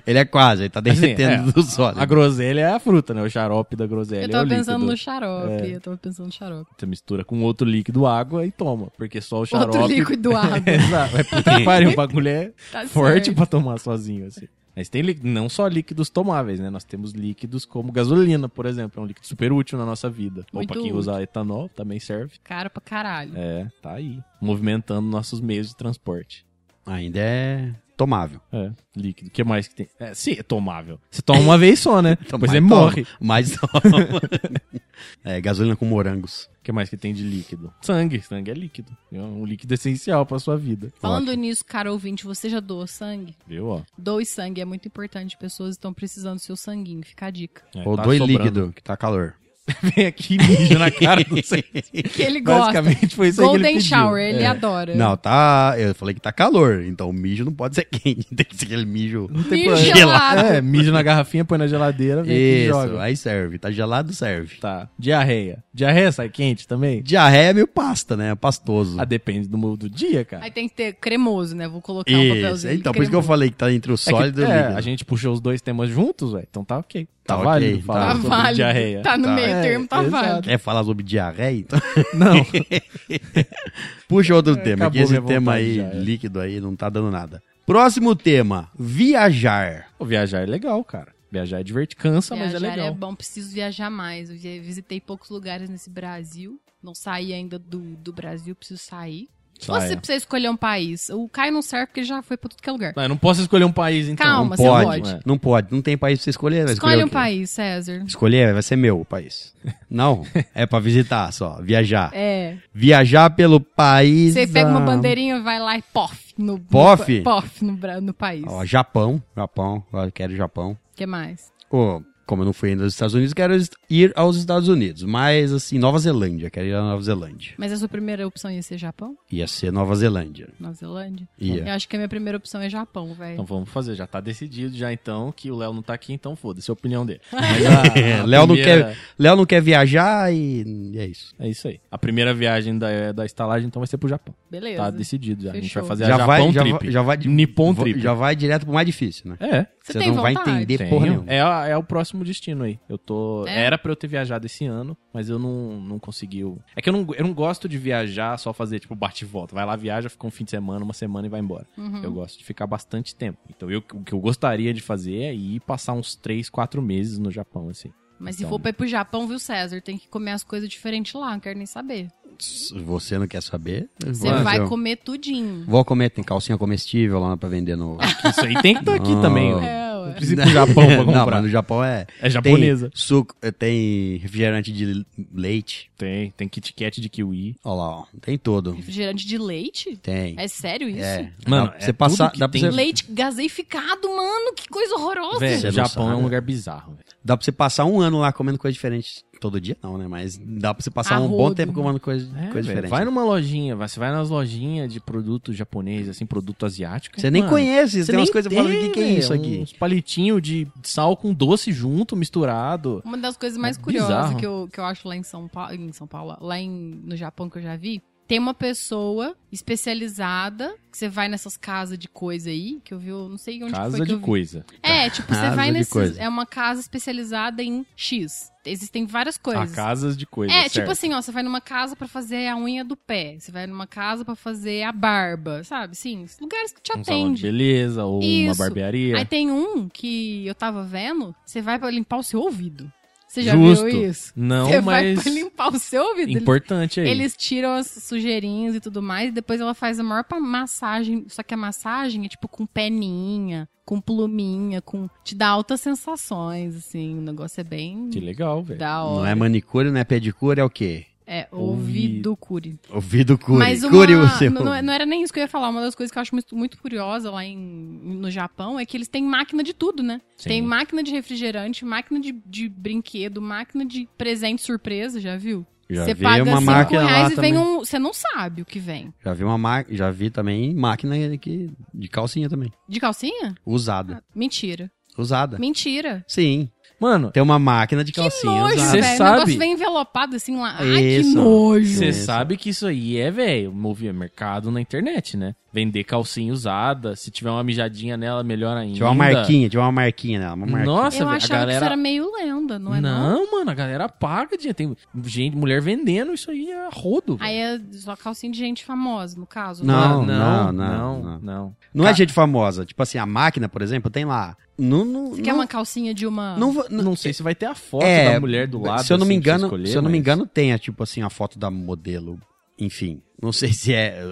Ele é quase, ele tá derretendo
Assim, é,
do sólido.
A groselha é a fruta, né? O xarope da groselha.
Eu
é
tava
o
pensando
líquido.
no xarope.
É.
Eu tava pensando no xarope.
Você mistura com outro líquido água e toma. Porque só o xarope...
Outro líquido água.
Exato. É puta que pariu. O bagulho é
Tá
forte
certo.
pra tomar sozinho, assim. Mas tem lí- não só líquidos tomáveis, né? Nós temos líquidos como gasolina, por exemplo. É um líquido super útil na nossa vida. Ou
Muito
pra quem
útil.
usa etanol, também serve.
Cara pra caralho.
É, tá aí. Movimentando nossos meios de transporte.
Ainda é tomável.
É, líquido. O que mais que tem? É, sim, é tomável. Você toma uma vez só, né? Depois
Mas
você
toma,
morre.
Mas toma. é, gasolina com morangos.
O que mais que tem de líquido? Sangue. Sangue é líquido. É um líquido essencial pra sua vida.
Falando nisso, cara ouvinte, você já doou sangue?
Viu, ó?
Doe sangue, é muito importante. Pessoas estão precisando do seu sanguinho. Fica a dica.
É,
Ou
tá
dois
sobrando.
líquido, que tá calor.
Vem aqui e mija na cara do.
Que ele gosta.
Basicamente foi isso aí que ele
Golden
pediu.
Shower, ele
É.
adora.
Não, tá. Eu falei que tá calor, então o mijo não pode ser quente. Tem que ser aquele mijo.
Não tem
Mijo gelado.
É, mijo na garrafinha, põe na geladeira, vem aqui e
Isso,
joga.
aí serve. Tá gelado, serve.
Tá. Diarreia. Diarreia sai quente também?
Diarreia é meio pasta, né? Pastoso.
Ah, depende do, do dia, cara.
Aí tem que ter cremoso, né? Vou colocar um
Isso.
papelzinho.
Então, por isso que eu falei que tá entre o
É que-
sólido e o
é,
líquido.
a gente puxou os dois temas juntos, velho. Então tá ok. Tá,
Tá
válido falar
Tá
sobre
válido.
diarreia.
Tá no
Tá.
meio
É,
termo, tá
exato.
válido.
Quer falar sobre diarreia? Então
Não.
puxa outro tema,
acabou
que esse tema aí,
já, é.
líquido aí, não tá dando nada. Próximo tema: viajar.
O viajar é legal, cara. Viajar é divertido, cansa, mas é
Viajar
legal.
é bom, preciso viajar mais. Eu vi- visitei poucos lugares nesse Brasil. Não saí ainda do, do Brasil, preciso sair. Se
Saia.
você precisa escolher um país, o Caio não serve porque ele já foi pra tudo que é lugar.
Não, eu não posso escolher um país, então.
Calma,
não
você
pode,
pode.
não pode. Não tem país pra você escolher. vai
Escolhe
escolher
um
o quê?
país, César.
Escolher vai ser meu o país. Não, é pra visitar só, viajar.
É.
Viajar pelo país.
Você pega uma bandeirinha, vai lá e pof. No,
Pof?
No, pof no, bra- no país.
Ó, Japão, Japão, eu quero Japão.
O que mais?
Ô, como eu não fui ainda aos Estados Unidos, quero ir aos Estados Unidos. Mas, assim, Nova Zelândia, quero ir à Nova Zelândia.
Mas a sua primeira opção ia ser Japão?
Ia ser Nova Zelândia.
Nova Zelândia?
Ia.
Eu acho que a minha primeira opção é Japão, velho.
Então vamos fazer, já tá decidido já então que o Léo não tá aqui, então foda-se a opinião dele. Mas a- a
Léo não,
primeira-
quer, Léo não quer viajar e, e é isso.
É isso aí. A primeira viagem da, da estalagem então vai ser pro Japão.
Beleza.
Tá decidido já. A gente
Fechou.
vai fazer
já
a
vai,
Japão
já
Trip.
vai, já vai,
Nippon Trip.
Já vai direto pro mais difícil, né?
É.
Você
Você
tem
não vai
vontade?
entender
Tenho.
porra nenhuma.
É, é o próximo destino aí. Eu tô.
É?
Era pra eu ter viajado esse ano, mas eu não, não consegui. É que eu não, eu não gosto de viajar só fazer, tipo, bate e volta. Vai lá, viaja, fica um fim de semana, uma semana e vai embora.
Uhum.
Eu gosto de ficar bastante tempo. Então eu- o que eu gostaria de fazer é ir passar uns 3, 4 meses no Japão, assim.
Mas se
Então-
for pra ir pro Japão, viu, César? Tem que comer as coisas diferentes lá, não quero nem saber.
Se você não quer saber,
Você vai
eu-
comer tudinho.
Vou comer, tem calcinha comestível lá pra vender no...
Isso aí tem que estar aqui
Não.
também, ó.
É.
Não precisa ir pro Japão pra
Não,
comprar.
mas no Japão é...
É japonesa.
Tem suco, eh, tem refrigerante de leite.
Tem, tem Kit Kat de kiwi.
Olha lá, ó. Tem todo.
Refrigerante de leite?
Tem.
É sério isso?
É.
Mano,
dá
é
você passar,
tudo que
dá pra
tem
você...
Leite gaseificado, mano, que coisa horrorosa.
O
não
Japão é um lugar bizarro. velho.
Dá pra você passar um ano lá comendo coisa diferente. Todo dia não, né? Mas dá pra você passar um bom tempo comendo coisa,
É,
coisa
velho,
diferente.
Vai numa lojinha, vai- você vai nas lojinhas de produto japonês, assim, produto asiático.
Você nem
mano,
conhece,
Você
tem umas
nem
coisas falando, o que, que é isso aqui?
Uns palitinhos de sal com doce junto, misturado.
Uma das coisas mais
É
curiosas que eu, que eu acho lá em São Paulo, em São Paulo, lá em, no Japão que eu já vi, tem uma pessoa especializada, que você vai nessas casas de coisa aí, que eu vi, eu não sei onde que
Casa
foi que
de
eu vi.
coisa.
É, tipo, você
Casa
vai
de
nesses, é uma casa especializada em X. Existem várias
A
coisas.
casas de coisa.
É,
certo.
tipo assim, ó, você vai numa casa pra fazer a unha do pé, você vai numa casa pra fazer a barba, sabe? Sim, lugares que te
Um de
atende.
beleza ou uma
Isso.
barbearia.
Aí tem um que eu tava vendo, você vai pra limpar o seu ouvido. Você já
Justo.
viu isso?
Não,
você vai
mas
pra limpar o seu ouvido. Eles-
importante aí.
Eles tiram as sujeirinhas e tudo mais, e depois ela faz a maior massagem. Só que a massagem é tipo com peninha, com pluminha, com. Te dá altas sensações, assim. O negócio é bem
Que legal, velho.
da hora.
Não é manicure, não é pedicure, é o quê?
É, ouvido cure.
Ouvido cure.
Mas uma,
Cure o seu.
não, não era nem isso que eu ia falar. Uma das coisas que eu acho muito, muito curiosa lá em, no Japão é que eles têm máquina de tudo, né?
Sim.
Tem máquina de refrigerante, máquina de, de brinquedo, máquina de presente surpresa, já viu?
Já
Você
vi
paga
uma
cinco
máquina
reais e vem um. Você não sabe o que vem.
Já vi uma ma... já vi também máquina que... de calcinha também.
De calcinha?
Usada.
Mentira.
Usada.
Mentira.
Sim.
Mano,
Tem uma máquina de calcinha
Nojo,
usada.
Cê
velho. O
sabe-
negócio vem envelopado assim lá. Ai, que nojo.
você sabe que isso aí é, velho, mover mercado na internet, né? Vender calcinha usada, se tiver uma mijadinha nela, melhor ainda.
Tinha uma marquinha, tinha uma marquinha nela. Uma marquinha.
Nossa,
eu
velho, a
achava que
galera...
isso era meio lenda, não é não?
não, mano, a galera paga dinheiro. Tem gente, mulher vendendo isso aí é rodo.
Aí é só calcinha de gente famosa, no caso.
Não,
né?
não,
não,
não,
não, não.
Não é gente famosa. Tipo assim, a máquina, por exemplo, tem lá. Não, não,
Você quer
não,
uma calcinha de uma...
não, não,
Não sei se vai ter a foto
É,
da mulher do lado.
se eu não me
assim, você
engano,
escolher,
se eu não me
mas-
engano, tem a, tipo assim a foto da modelo. Enfim, não sei se é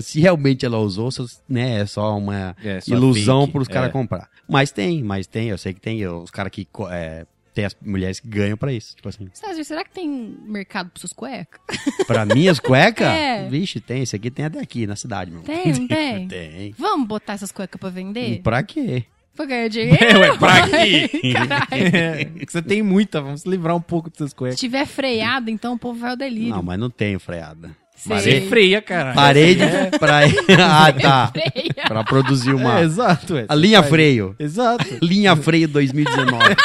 se realmente ela usou, se, né, é só uma
É, só
ilusão para os caras
é.
comprar. Mas tem, mas tem, eu sei que tem os caras que é, tem as mulheres que ganham pra isso, tipo assim.
Sérgio, será que tem mercado pra suas cuecas?
Pra minhas cuecas?
É.
Vixe, tem, esse aqui tem até aqui na cidade, meu.
Tem, não tem?
tem.
Vamos botar essas cuecas pra vender?
Pra quê?
Pra ganhar dinheiro?
É, ué, pra quê? É, você tem muita, vamos se livrar um pouco dessas
Se
cuecas.
tiver freada, então o povo vai ao delírio.
Não, mas não tenho freada.
Você freia, cara.
Parei de. Pra... ah, tá.
Freia.
Pra produzir uma.
É, exato. ué.
A linha
Faz-
freio.
Exato.
Linha freio 2019.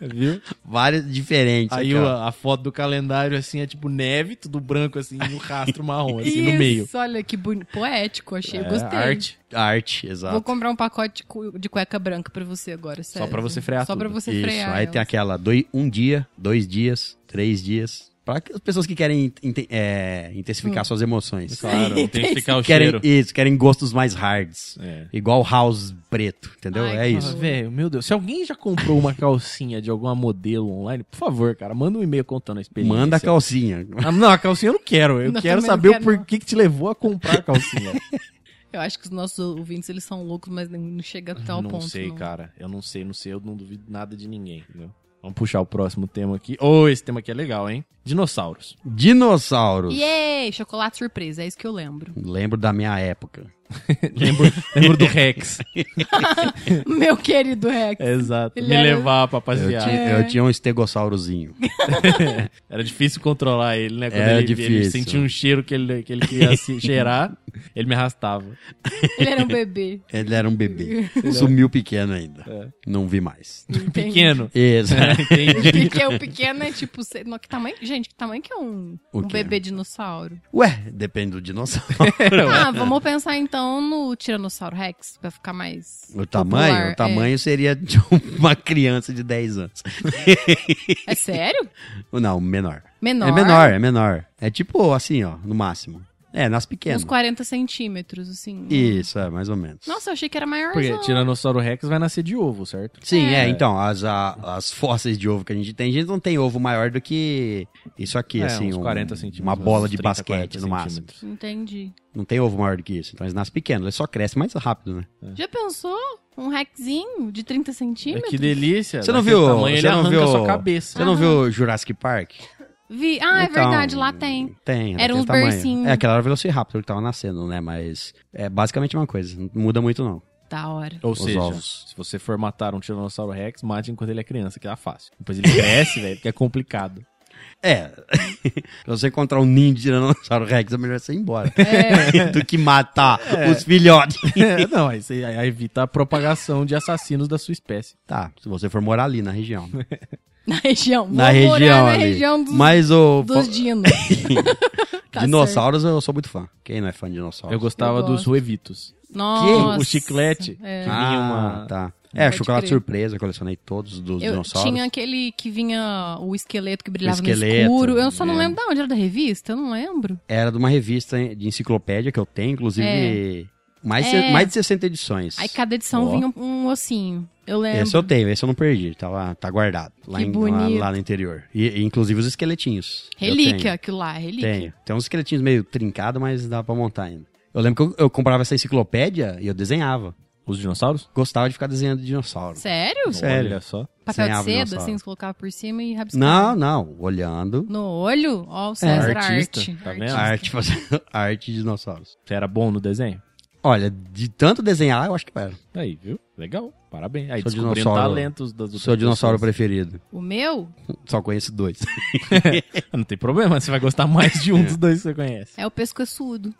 Viu?
Várias diferentes.
Aí
ó.
a foto do calendário, assim, é tipo neve, tudo branco, assim, no rastro marrom, assim,
Isso,
no meio.
olha que bonito. Poético, achei.
É,
gostei.
arte.
Arte,
Vou
exato.
comprar um pacote de cu- de cueca branca pra você agora, sério.
pra você frear
Só pra
tudo.
você
Isso.
frear.
Aí tem
elas.
aquela doi- um dia, dois dias, três dias. Pra as pessoas que querem é, intensificar suas emoções.
Claro, tem que ficar o
Querem,
cheiro.
isso, querem gostos mais hards.
É.
Igual house preto, entendeu?
Ai,
é
que
isso.
Ah, velho, meu Deus. Se alguém já comprou uma calcinha de alguma modelo online, por favor, cara, manda um e-mail contando a experiência.
Manda a calcinha.
Ah, não, a calcinha eu não quero. Eu
Não,
quero saber
quero,
o porquê que te levou a comprar a calcinha.
Eu acho que os nossos ouvintes, eles são loucos, mas não- chega até o
não
ponto.
sei,
não.
cara. Eu não sei, não sei. Eu não duvido nada de ninguém, entendeu? Vamos puxar o próximo tema aqui. Oh, esse tema aqui é legal, hein? Dinossauros.
Dinossauros.
Yay! Chocolate surpresa, é isso que eu lembro.
Lembro da minha época.
lembro, lembro do Rex.
Meu querido Rex.
Exato.
Ele
Me
era-
levar pra
Eu,
passear.
ti- eu tinha um estegossaurozinho.
Era difícil controlar ele, né? Quando
Era
ele, ele
difícil.
sentia um cheiro que ele, que ele queria se cheirar, ele me arrastava.
Ele era um bebê.
Ele era um bebê. Sumiu pequeno ainda.
É.
Não vi mais.
Entendi.
Pequeno.
Isso.
Entendi.
Porque o pequeno é tipo. no- Que tamanho, gente, que tamanho que é um, um bebê dinossauro?
Ué, depende do dinossauro.
Ah, vamos pensar então no Tiranossauro Rex, pra ficar mais.
O tamanho,
popular.
o tamanho seria de uma criança de 10 anos.
É, é sério?
Não, menor.
Menor?
É menor, é menor. É tipo assim, ó, no máximo. É, nas pequenas.
Uns 40 centímetros, assim.
Isso, é, mais ou menos.
Nossa, eu achei que era maior.
Porque Tiranossauro Rex vai nascer de ovo, certo?
Sim, é,
É.
então, as, a- as fósseis de ovo que a gente tem, a gente não tem ovo maior do que isso aqui,
É,
assim,
uns
um-
40 centímetros.
uma bola de
30,
basquete
40
no máximo.
Entendi.
Não tem ovo maior do que isso. Então eles nascem pequenos, eles só crescem mais rápido, né?
Já pensou? Um Rexinho de 30
É,
centímetros?
que delícia.
Você não viu-
Tamanho,
você
ele
não
arranca
viu-
a sua cabeça.
Você não viu Jurassic Park?
Vi. Ah, é
Então,
verdade, lá tem.
Tem.
Era
tamanho.
bercinhos.
É, aquela era o Velociraptor que tava nascendo, né? Mas é basicamente uma coisa. Não muda muito, não.
Da hora.
Ou
Os
seja,
ovos.
se você for matar um Tiranossauro Rex, mate enquanto ele é criança, que é fácil. Depois ele cresce, velho, porque é complicado.
É. Se você encontrar um ninho de Tiranossauro Rex, é melhor você ir embora.
É.
Do que matar os filhotes.
É, não, aí você aí evita a propagação de assassinos da sua espécie.
Tá, se você for morar ali na região.
Na região.
Na
Vou morar
região
na
ali.
região dos,
Mas o
dos dinos. Tá
dinossauros eu sou muito fã. Quem não é fã de dinossauros?
Eu gostava
Eu
dos. Ruevitos.
Nossa.
O chiclete.
É.
Que
Ah,
vinha uma-
tá. É,
Pode
chocolate
crer.
surpresa, eu colecionei todos dos
Eu
dinossauros.
tinha aquele que vinha o esqueleto que brilhava
esqueleto,
no escuro. Eu só não
é.
lembro de onde era da revista, eu não lembro.
Era de uma revista de enciclopédia que eu tenho, inclusive mais,
É.
de- mais de 60 edições.
Aí cada edição
Ó.
vinha um ossinho. Eu lembro.
Esse eu tenho, esse eu não perdi, tá, lá, tá guardado lá, em- lá, lá no interior. E, e inclusive os esqueletinhos.
Relíquia, aquilo lá, relíquia.
Tenho. Tem uns esqueletinhos meio trincados, mas dá pra montar ainda. Eu lembro que eu, eu comprava essa enciclopédia e eu desenhava.
Os dinossauros?
Gostava de ficar desenhando dinossauro.
Sério?
Sério.
Olha só.
Papel de seda, assim, você colocava por cima e rabiscava.
Não, não. Olhando.
No olho? Ó, o César
Artista,
Arte.
tá vendo?
Artista.
Arte, fazendo arte de dinossauros.
Você era bom no desenho?
Olha, de tanto desenhar, eu acho que era.
Aí, viu? Legal. Parabéns. Aí
Sou
descobrindo
dinossauro.
talentos das outras
Seu dinossauro
pessoas.
preferido.
O meu
Só conheço dois.
Não tem problema, você vai gostar mais de um dos dois que você conhece.
é o pescoçudo.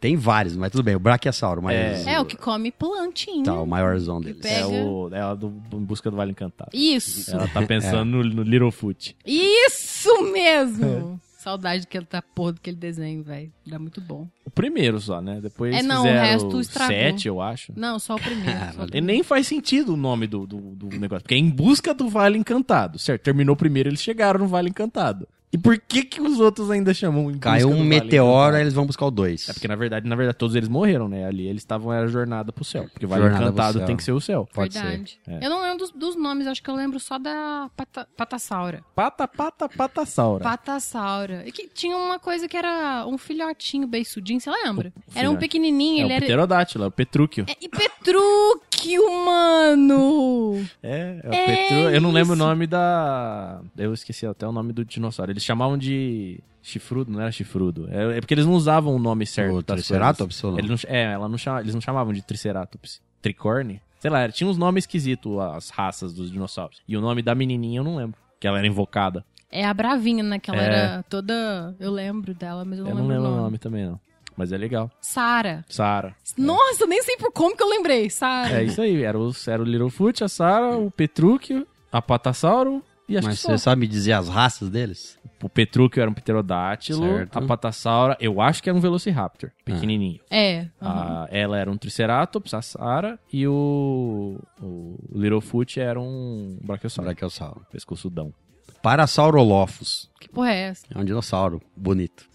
Tem vários, mas tudo bem. O Brachiosauro, mas...
É, o que come plantinha.
Tá, o maiorzão deles.
pega.
É o é a do Em Busca do Vale Encantado.
Isso.
Ela tá pensando no, no Littlefoot.
Isso mesmo. Saudade daquele da porra daquele desenho, velho. Era muito bom.
O primeiro só, né? Depois
É, não, o resto estragou.
sete, eu acho.
Não, só o primeiro. Só o
E
primeiro.
nem faz sentido o nome do, do, do negócio. Porque é Em Busca do Vale Encantado. Certo, terminou primeiro, eles chegaram no Vale Encantado. E por que que os outros ainda chamam Em Busca
Caiu
do
um
Vale
meteoro, aí
Encantado?
eles vão buscar o dois.
É porque, na verdade, na verdade, todos eles morreram, né? Ali eles estavam, era jornada pro céu. Porque o Vale
Jornada pro
Encantado
céu.
tem que ser o céu.
Pode
Verdade.
ser. É.
Eu não lembro dos, dos nomes, acho que eu lembro só da pata, Patassaura.
Pata, pata, patassaura.
Patassaura. E que tinha uma coisa que era um filhotinho beiçudinho, você lembra?
O
Era um
filhote.
pequenininho,
É
ele
o
era...
pterodátilo, é o petrúquio.
É, e Petrúquio, mano!
É, é o
É
petru... Eu não lembro o nome da... Eu esqueci até o nome do dinossauro. Eles chamavam de chifrudo, não era chifrudo. É, é porque eles não usavam o nome certo.
O Triceratops ou não?
Ele não... É, ela não chama... eles não chamavam de Triceratops. Tricorne? Sei lá, tinha uns nomes esquisitos as raças dos dinossauros. E o nome da menininha eu não lembro. Que ela era invocada.
É a Bravinha, né? Que ela
É.
era toda... Eu lembro dela, mas eu não
Eu
lembro
não lembro
o nome.
nome também, não. Mas é legal.
Sara.
Sara.
Nossa, nem sei por como que eu lembrei. Sara.
É isso aí. Era o, era o Littlefoot, a Sara, o Petrúquio, a Patassauro
Mas
só.
você sabe dizer as raças deles?
O Petrúquio era um pterodátilo,
Certo.
a Patassaura, eu acho que era um Velociraptor, pequenininho.
É. aham.
A- ela era um Triceratops, a Sara, e o, o Littlefoot era um Brachiosauro,
Brachiosauro.
pescoçudão.
Parasaurolophus.
Que porra é essa?
É um dinossauro bonito.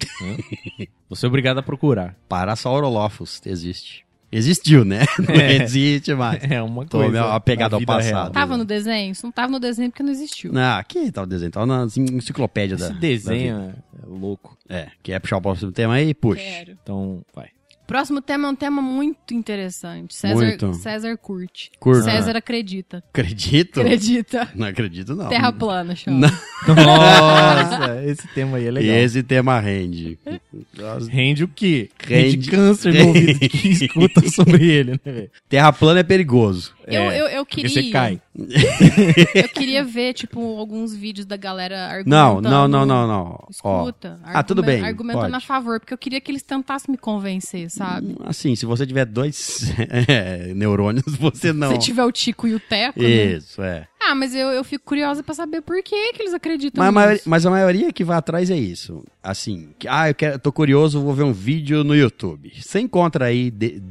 Você é obrigado a procurar.
Parasaurolophus existe. Existiu, né? Não
É.
existe mais.
É uma
Tô
coisa.
meio apegado
da
ao passado.
real.
Tava no desenho? Isso não tava no desenho porque não existiu.
Não, aqui tá o desenho. Tá na enciclopédia da.
Esse
da
desenho
vida.
é louco.
É, quer puxar o próximo tema aí? Puxa.
Quero.
Então, vai.
Próximo tema é um tema muito interessante. César,
Muito.
César curte. César acredita.
Acredito?
Acredita.
Não acredito, não.
Terra plana, chama.
Nossa, esse tema aí é
E
legal.
esse tema rende.
Rende o quê?
Rende-
Rende câncer no ouvido de quem escuta sobre ele, né, velho?
Terra plana é perigoso.
Eu,
É,
eu, eu queria.
você cai.
Eu queria ver, tipo, alguns vídeos da galera
Não,
argumentando.
não, não, não, não. Ó,
Escuta.
Ah, tudo bem,
Argumentando
pode.
a favor, porque eu queria que eles tentassem me convencer, sabe?
assim, se você tiver dois é, neurônios, você não.
Se tiver o Tico e o Teco, né?
Isso, é.
Ah, mas eu, eu fico curiosa pra saber por que, que eles acreditam
Mas a,
nisso.
maioria, mas a maioria que vai atrás é isso. Assim, que, ah, eu quero, tô curioso, vou ver um vídeo no YouTube. Você encontra aí de-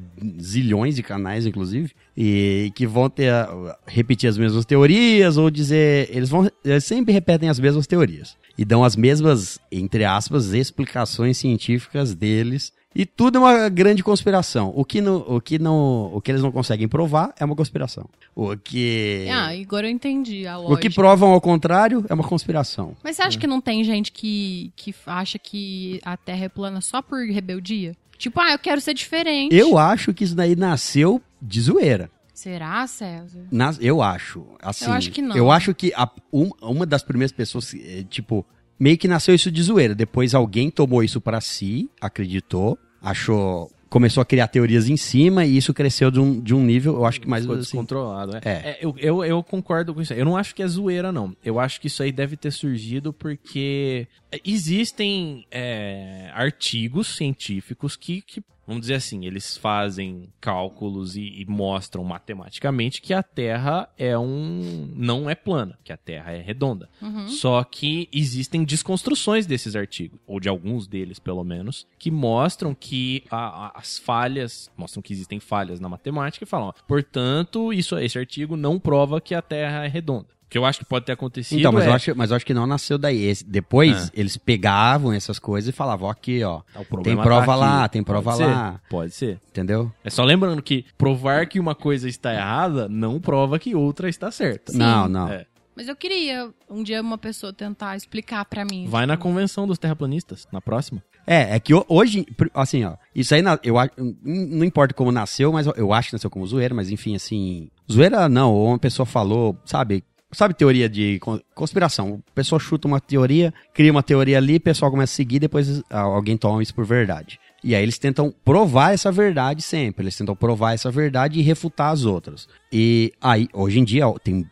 zilhões de canais, inclusive, e que vão ter a- repetir as mesmas teorias ou dizer. Eles vão. Eles sempre repetem as mesmas teorias. E dão as mesmas, entre aspas, explicações científicas deles. E tudo é uma grande conspiração. O que, não, o, que não, o que eles não conseguem provar é uma conspiração. O que.
Ah, agora eu entendi a lógica.
O que provam ao contrário é uma conspiração.
Mas você acha que não tem gente que, que acha que a Terra é plana só por rebeldia? Tipo, ah, eu quero ser diferente.
Eu acho que isso daí nasceu de zoeira.
Será, César?
Nas- eu acho. Assim,
Eu acho que não.
Eu acho que a- um- uma das primeiras pessoas, eh, tipo, meio que nasceu isso de zoeira. Depois alguém tomou isso pra si, acreditou, achou começou a criar teorias em cima e isso cresceu de um, de um nível, eu acho que mais
Ficou
assim,
descontrolado. É.
É.
É, eu, eu, eu concordo com isso. Eu não acho que é zoeira, não. Eu acho que isso aí deve ter surgido porque existem é, artigos científicos que, que, vamos dizer assim, eles fazem cálculos e, e mostram matematicamente que a Terra é um. não é plana, que a Terra é redonda. Só que existem desconstruções desses artigos, ou de alguns deles, pelo menos, que mostram que a- a- as falhas, mostram que existem falhas na matemática e falam, ó, portanto, isso, esse artigo não prova que a Terra é redonda. Que eu acho que pode ter acontecido
Então, mas,
é...
eu acho, mas eu acho que não nasceu daí. Esse- depois,
Ah.
eles pegavam essas coisas e falavam, ó, aqui, ó,
o problema
tem prova
tá
lá, tem prova
Pode
lá.
ser, Pode ser.
entendeu?
É só lembrando que provar que uma coisa está errada não prova que outra está certa.
Não, não.
É.
Mas eu queria um dia uma pessoa tentar explicar pra mim.
Vai na convenção dos terraplanistas, na próxima.
É, é que ho- hoje, assim, ó, isso aí, eu acho, não importa como nasceu, mas eu- eu acho que nasceu como zoeira, mas enfim, assim, zoeira não, ou uma pessoa falou, sabe, sabe teoria de con- conspiração, a pessoa chuta uma teoria, cria uma teoria ali, o pessoal começa a seguir, depois ah, alguém toma isso por verdade. E aí eles tentam provar essa verdade sempre, eles tentam provar essa verdade e refutar as outras. E aí, hoje em dia, tem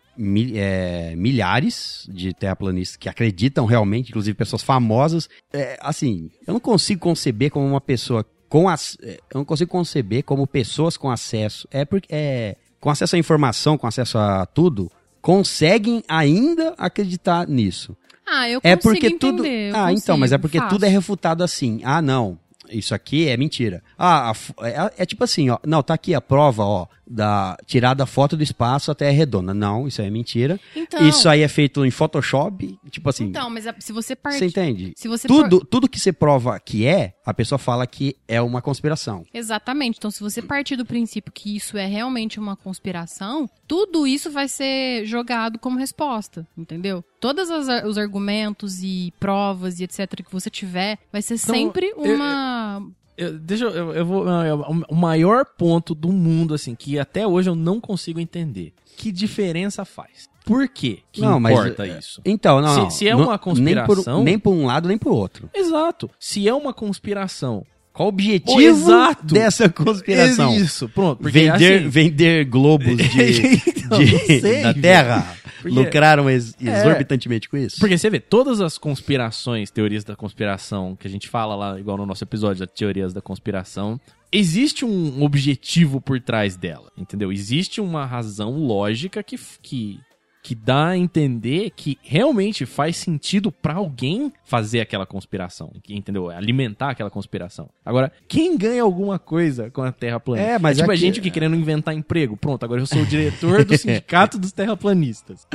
é, milhares de terraplanistas que acreditam realmente, inclusive pessoas famosas. É, assim, eu não consigo conceber como uma pessoa com as, é, eu não consigo conceber como pessoas com acesso, é porque é, com acesso à informação, com acesso a tudo, conseguem ainda acreditar nisso.
Ah, eu
É
consigo
porque tudo.
entender, eu
Ah, então, mas é porque tudo é refutado assim. Ah, não. Isso aqui é mentira. Ah, a f- é, é tipo assim, ó. Não, tá aqui a prova, ó, da tirada a foto do espaço até é redonda. Não, isso aí é mentira.
Então,
Isso aí é feito em Photoshop, tipo assim.
então mas a- se você partir...
você entende?
Se você
Tudo, tudo que você prova que é, a pessoa fala que é uma conspiração.
Exatamente. Então, se você partir do princípio que isso é realmente uma conspiração, tudo isso vai ser jogado como resposta, entendeu? Todos os argumentos e provas e etc que você tiver, vai ser
Então,
sempre
eu-
uma...
Eu- deixa eu, eu, eu vou. eu- O maior ponto do mundo, assim, que até hoje eu não consigo entender. Que diferença faz? Por quê que
Não, mas,
importa
é,
isso?
Então, não.
Se-
não,
se é
não-
uma conspiração-
Nem por, nem por um lado, nem por outro.
Exato. Se é uma conspiração.
Qual o objetivo
exato.
dessa conspiração?
É isso, pronto.
Vender,
assim,
vender globos de,
Então,
de-
sei,
da. Terra.
Porque-
Lucraram ex- exorbitantemente com isso.
Porque você vê, todas as conspirações, teorias da conspiração, que a gente fala lá, igual no nosso episódio da teorias da conspiração, existe um objetivo por trás dela, entendeu? Existe uma razão lógica que, que, que dá a entender que realmente faz sentido pra alguém fazer aquela conspiração, entendeu? Alimentar aquela conspiração. Agora, quem ganha alguma coisa com a Terra plana?
É, mas
tipo a
aqui-
gente que querendo inventar emprego. Pronto, agora eu sou o diretor do sindicato dos terraplanistas.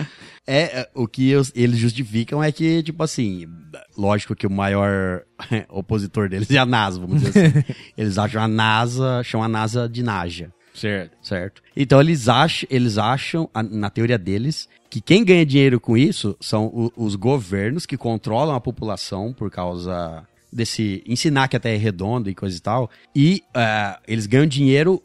É, é, o que eles justificam é que, tipo assim, lógico que o maior opositor deles é a NASA, vamos dizer assim. eles acham a NASA, chamam a NASA de Naja.
Certo.
certo? Então eles acham, eles acham na teoria deles, que quem ganha dinheiro com isso são o- os governos que controlam a população por causa desse ensinar que a Terra é redonda e coisa e tal, e ah, eles ganham dinheiro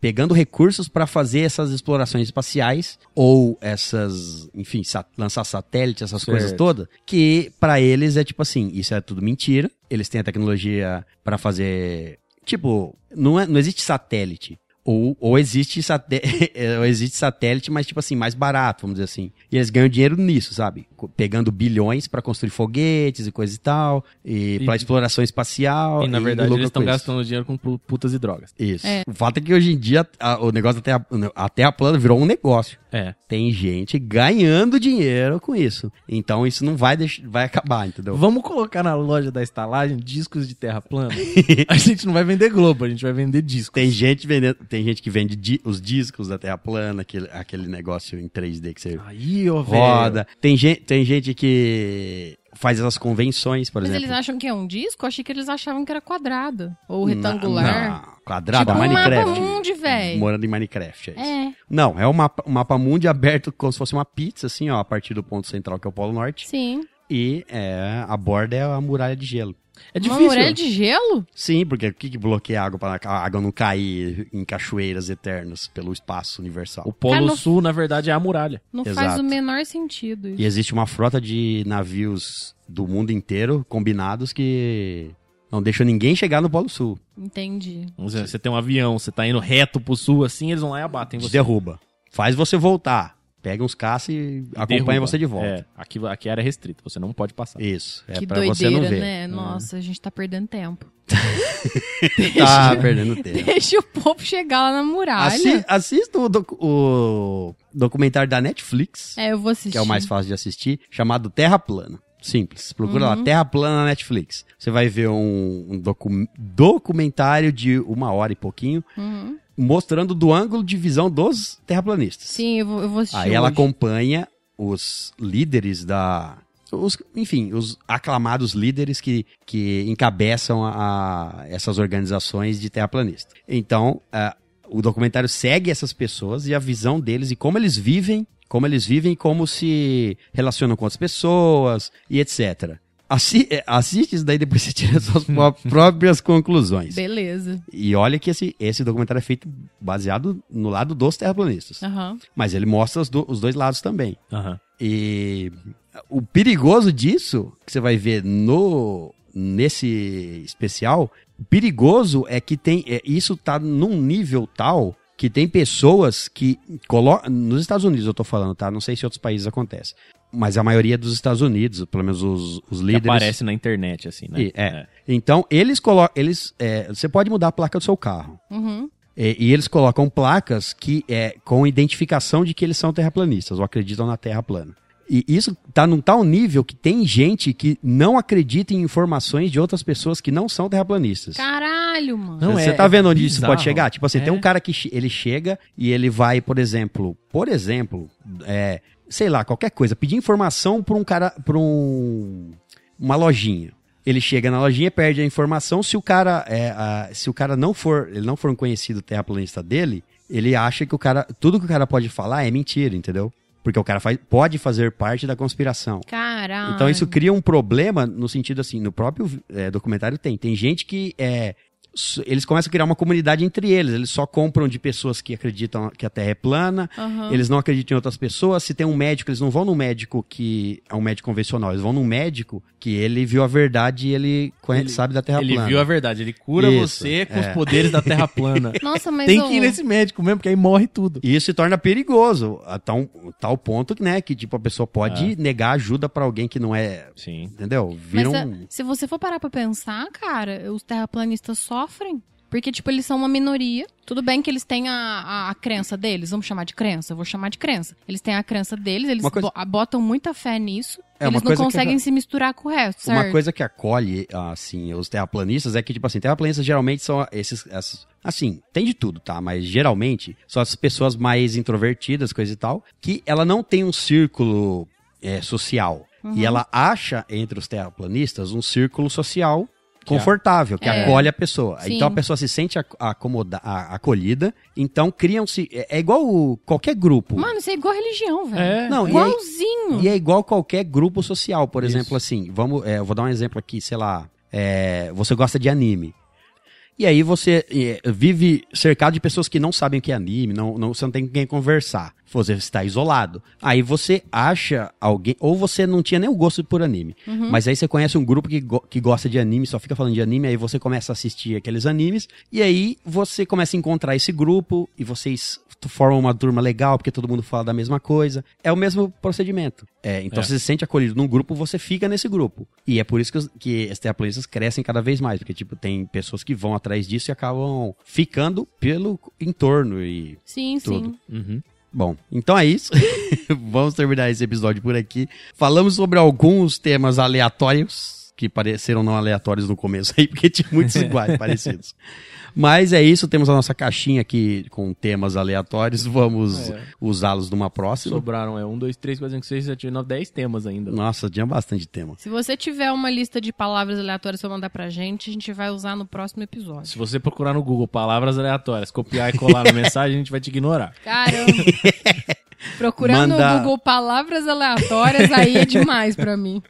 pegando recursos para fazer essas explorações espaciais ou essas, enfim, lançar satélites, essas
Certo.
coisas todas, que para eles é tipo assim, isso é tudo mentira. Eles têm a tecnologia para fazer Tipo, não, é- não existe satélite. Ou, ou, existe saté- ou existe satélite, mas tipo assim, mais barato, vamos dizer assim. E eles ganham dinheiro nisso, sabe? Pegando bilhões pra construir foguetes e coisa e tal, e,
E-
pra exploração espacial.
E na verdade eles estão gastando dinheiro com pu- putas e drogas.
Isso.
É.
O fato é que hoje em dia a- o negócio da terra, a terra plana virou um negócio.
É.
Tem gente ganhando dinheiro com isso. Então isso não vai, deix- vai acabar, entendeu?
Vamos colocar na loja da estalagem discos de terra plana? a gente não vai vender Globo, a gente vai vender discos.
Tem gente vendendo, tem gente que vende di- os discos da Terra plana, aquele, aquele negócio em 3D que você
Aí, ó, velho.
roda. Tem gente, tem gente que faz essas convenções, por
Mas
exemplo.
eles acham que é um disco? Eu achei que eles achavam que era quadrado. Ou
Na-
retangular.
Não, quadrado,
Tipo um
Minecraft.
mapa mundi, velho.
Morando em Minecraft, é isso.
É,
Não, é um mapa, um mapa mundi aberto como se fosse uma pizza, assim, ó, a partir do ponto central que é o Polo Norte.
sim.
E é, a borda é a muralha de gelo.
É
Uma
difícil.
muralha de gelo?
Sim, porque o que, que bloqueia a água para a água não cair em cachoeiras eternas pelo espaço universal?
O Polo
Cara, não-
Sul, na verdade, é a muralha.
Não faz
Exato.
o menor sentido isso.
E existe uma frota de navios do mundo inteiro combinados que Não deixam ninguém chegar no Polo Sul.
Entendi.
Vamos dizer, você tem um avião, você tá indo reto pro sul assim, eles vão lá e abatem
Te
você.
derruba. Faz você voltar. Pega uns caças e acompanha
Derruba.
você de volta.
É, aqui, aqui era restrito, você não pode passar.
Isso. É
que
pra você não
doideira,
ver.
né? Nossa, a gente tá perdendo tempo.
Tá perdendo tempo.
Deixa o povo chegar lá na muralha.
Assi assista o, docu- o documentário da Netflix,
É, eu vou assistir.
que é o mais fácil de assistir, chamado Terra Plana. Simples. Procura
Uhum.
lá, Terra Plana na Netflix. Você vai ver um, um docu- documentário de uma hora e pouquinho,
Uhum.
Mostrando do ângulo de visão dos terraplanistas.
Sim, eu vou, eu vou assistir.
Aí ela
hoje.
acompanha os líderes da. Os, enfim, os aclamados líderes que, que encabeçam a, a- essas organizações de terraplanista. Então, o documentário segue essas pessoas e a visão deles e como eles vivem, como eles vivem, como se relacionam com outras pessoas e etc. Assi eh, assiste isso daí depois você tira suas pró- próprias conclusões.
Beleza.
E olha que esse, esse documentário é feito baseado no lado dos terraplanistas.
Aham.
Mas ele mostra os, do- os dois lados também.
Aham.
E o perigoso disso, que você vai ver no nesse especial, o perigoso é que tem é, isso tá num nível tal que tem pessoas que colocam nos Estados Unidos eu tô falando, tá? Não sei se em outros países acontece, mas a maioria dos Estados Unidos, pelo menos os, os
Que
líderes
aparece na internet, assim, né?
E- é. Então, eles colocam. Eles, é, você pode mudar a placa do seu carro.
Uhum.
E, e eles colocam placas que é com identificação de que eles são terraplanistas ou acreditam na Terra plana. E isso tá num tal nível que tem gente que não acredita em informações de outras pessoas que não são terraplanistas.
Caralho, mano.
Não,
Você
é-
tá vendo
é
onde isso
bizarro.
pode chegar? Tipo assim, tem
É.
um cara que ele chega e ele vai, por exemplo, por exemplo, é, sei lá, qualquer coisa, pedir informação pra um cara, pra um, uma lojinha. Ele chega na lojinha, perde a informação. Se o cara, é, a- se o cara não for, ele não for um conhecido terraplanista dele, ele acha que o cara, tudo que o cara pode falar é mentira, entendeu? Porque o cara faz, pode fazer parte da conspiração.
Caralho.
Então isso cria um problema no sentido assim, no próprio é, documentário tem. Tem gente que é. Eles começam a criar uma comunidade entre eles. Eles só compram de pessoas que acreditam que a Terra é plana.
Aham.
Eles não acreditam em outras pessoas. Se tem um médico, eles não vão num médico que é um médico convencional. Eles vão num médico que ele viu a verdade e ele, conhece,
Ele-
sabe da Terra
Ele
plana.
viu a verdade, ele cura
Isso,
você com
é.
os poderes da Terra plana.
Nossa, mas
Tem que ir nesse médico mesmo, porque aí morre tudo.
E isso se torna perigoso, a tal, tal ponto que, né, que tipo, a pessoa pode negar ajuda pra alguém que não é,
Sim.
entendeu?
Mas
Vira
se,
um...
se você for parar pra pensar, cara, os terraplanistas sofrem. Porque, tipo, eles são uma minoria. Tudo bem que eles têm a, a, a crença deles. Vamos chamar de crença? Eu vou chamar de crença. Eles têm a crença deles, eles
coisa-
bo- botam muita fé nisso.
É,
eles não
que
conseguem se misturar com o resto, certo?
Uma coisa que acolhe, assim, os terraplanistas é que, tipo assim, terraplanistas geralmente são esses, essas- assim, tem de tudo, tá? Mas geralmente são as pessoas mais introvertidas, coisa e tal, que ela não tem um círculo é, social.
Uhum.
E ela acha entre os terraplanistas um círculo social confortável, que
É.
acolhe a pessoa.
Sim.
Então a pessoa se sente ac- acomoda, acolhida, então criam-se. É, é igual qualquer grupo.
Mano, isso é igual religião, velho.
É.
Não, e aí-
Igualzinho.
E é igual qualquer grupo social, por
Isso.
exemplo, assim, vamos, é, eu vou dar um exemplo aqui, sei lá, é, você gosta de anime. E aí você é, vive cercado de pessoas que não sabem o que é anime, não, não, você não tem com quem conversar. Você está isolado. Aí você acha alguém, ou você não tinha nem o gosto por anime,
Uhum.
mas aí você conhece um grupo que, go- que gosta de anime, só fica falando de anime, aí você começa a assistir aqueles animes, e aí você começa a encontrar esse grupo, e vocês formam uma turma legal, porque todo mundo fala da mesma coisa. É o mesmo procedimento. É, então
É.
você se sente acolhido num grupo, você fica nesse grupo. E é por isso que, os, que as terraplanistas crescem cada vez mais, porque tipo, tem pessoas que vão atrás disso e acabam ficando pelo entorno e
Sim,
Tudo.
sim.
Uhum.
Bom, então é isso. Vamos terminar esse episódio por aqui. Falamos sobre alguns temas aleatórios, que pareceram não aleatórios no começo aí, porque tinha muitos iguais, parecidos. Mas é isso, temos a nossa caixinha aqui com temas aleatórios. Vamos
É.
usá-los numa próxima.
Sobraram, é 1, 2, 3, 4, 5, 6, 7, 8, 9, 10 temas ainda.
Nossa, tinha bastante tema.
Se você tiver uma lista de palavras aleatórias pra mandar pra gente, a gente vai usar no próximo episódio.
Se você procurar no Google palavras aleatórias, copiar e colar na mensagem, a gente vai te ignorar.
Caramba. Procurando
Manda-
no Google palavras aleatórias, aí é demais pra mim.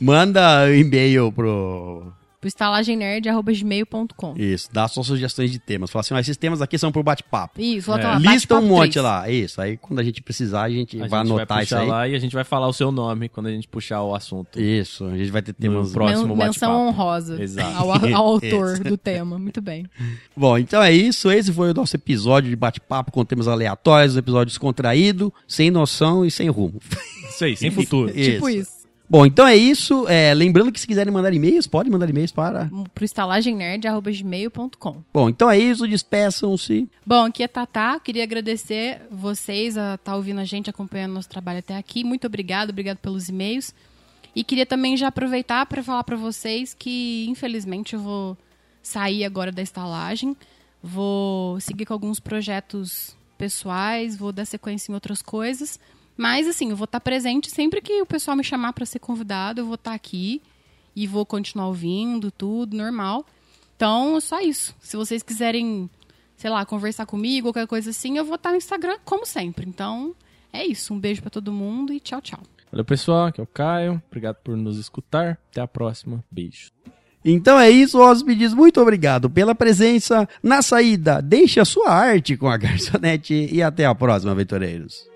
Manda um e-mail pro
pro estalagemnerd.gmail.com.
Isso, dá suas sugestões de temas. Fala assim, ó, esses temas aqui são pro bate-papo.
Isso, bota
É.
lá,
Lista um monte
três.
lá, isso. Aí quando a gente precisar, a gente
A
vai
gente
anotar
vai
isso aí.
lá e a gente vai falar o seu nome quando a gente puxar o assunto.
Isso, a gente vai ter
No
temas...
próximo
Men- menção honrosa
Exato.
ao, ao autor
Isso.
do tema. Muito bem.
Bom, então é isso. Esse foi o nosso episódio de bate-papo com temas aleatórios, um episódio descontraído, sem noção e sem rumo.
Isso aí, sem futuro.
Tipo isso.
Bom, então é isso. É, lembrando que se quiserem mandar e-mails, podem mandar e-mails para.
Pro estalagemnerd.gmail.com.
Bom, então é isso. Despeçam-se.
Bom, aqui é Tatá. Queria agradecer vocês a estar ouvindo a gente, acompanhando nosso trabalho até aqui. Muito obrigado, obrigado pelos e-mails. E queria também já aproveitar para falar para vocês que, infelizmente, eu vou sair agora da estalagem. Vou seguir com alguns projetos pessoais, vou dar sequência em outras coisas. Mas, assim, eu vou estar presente sempre que o pessoal me chamar para ser convidado, eu vou estar aqui e vou continuar ouvindo tudo, normal. Então, só isso. Se vocês quiserem, sei lá, conversar comigo, qualquer coisa assim, eu vou estar no Instagram, como sempre. Então, é isso. Um beijo para todo mundo e tchau, tchau.
Valeu, pessoal. Aqui é o Caio. Obrigado por nos escutar. Até a próxima. Beijo.
Então é isso, hóspedes. Muito obrigado pela presença. Na saída, deixe a sua arte com a garçonete e até a próxima, aventureiros.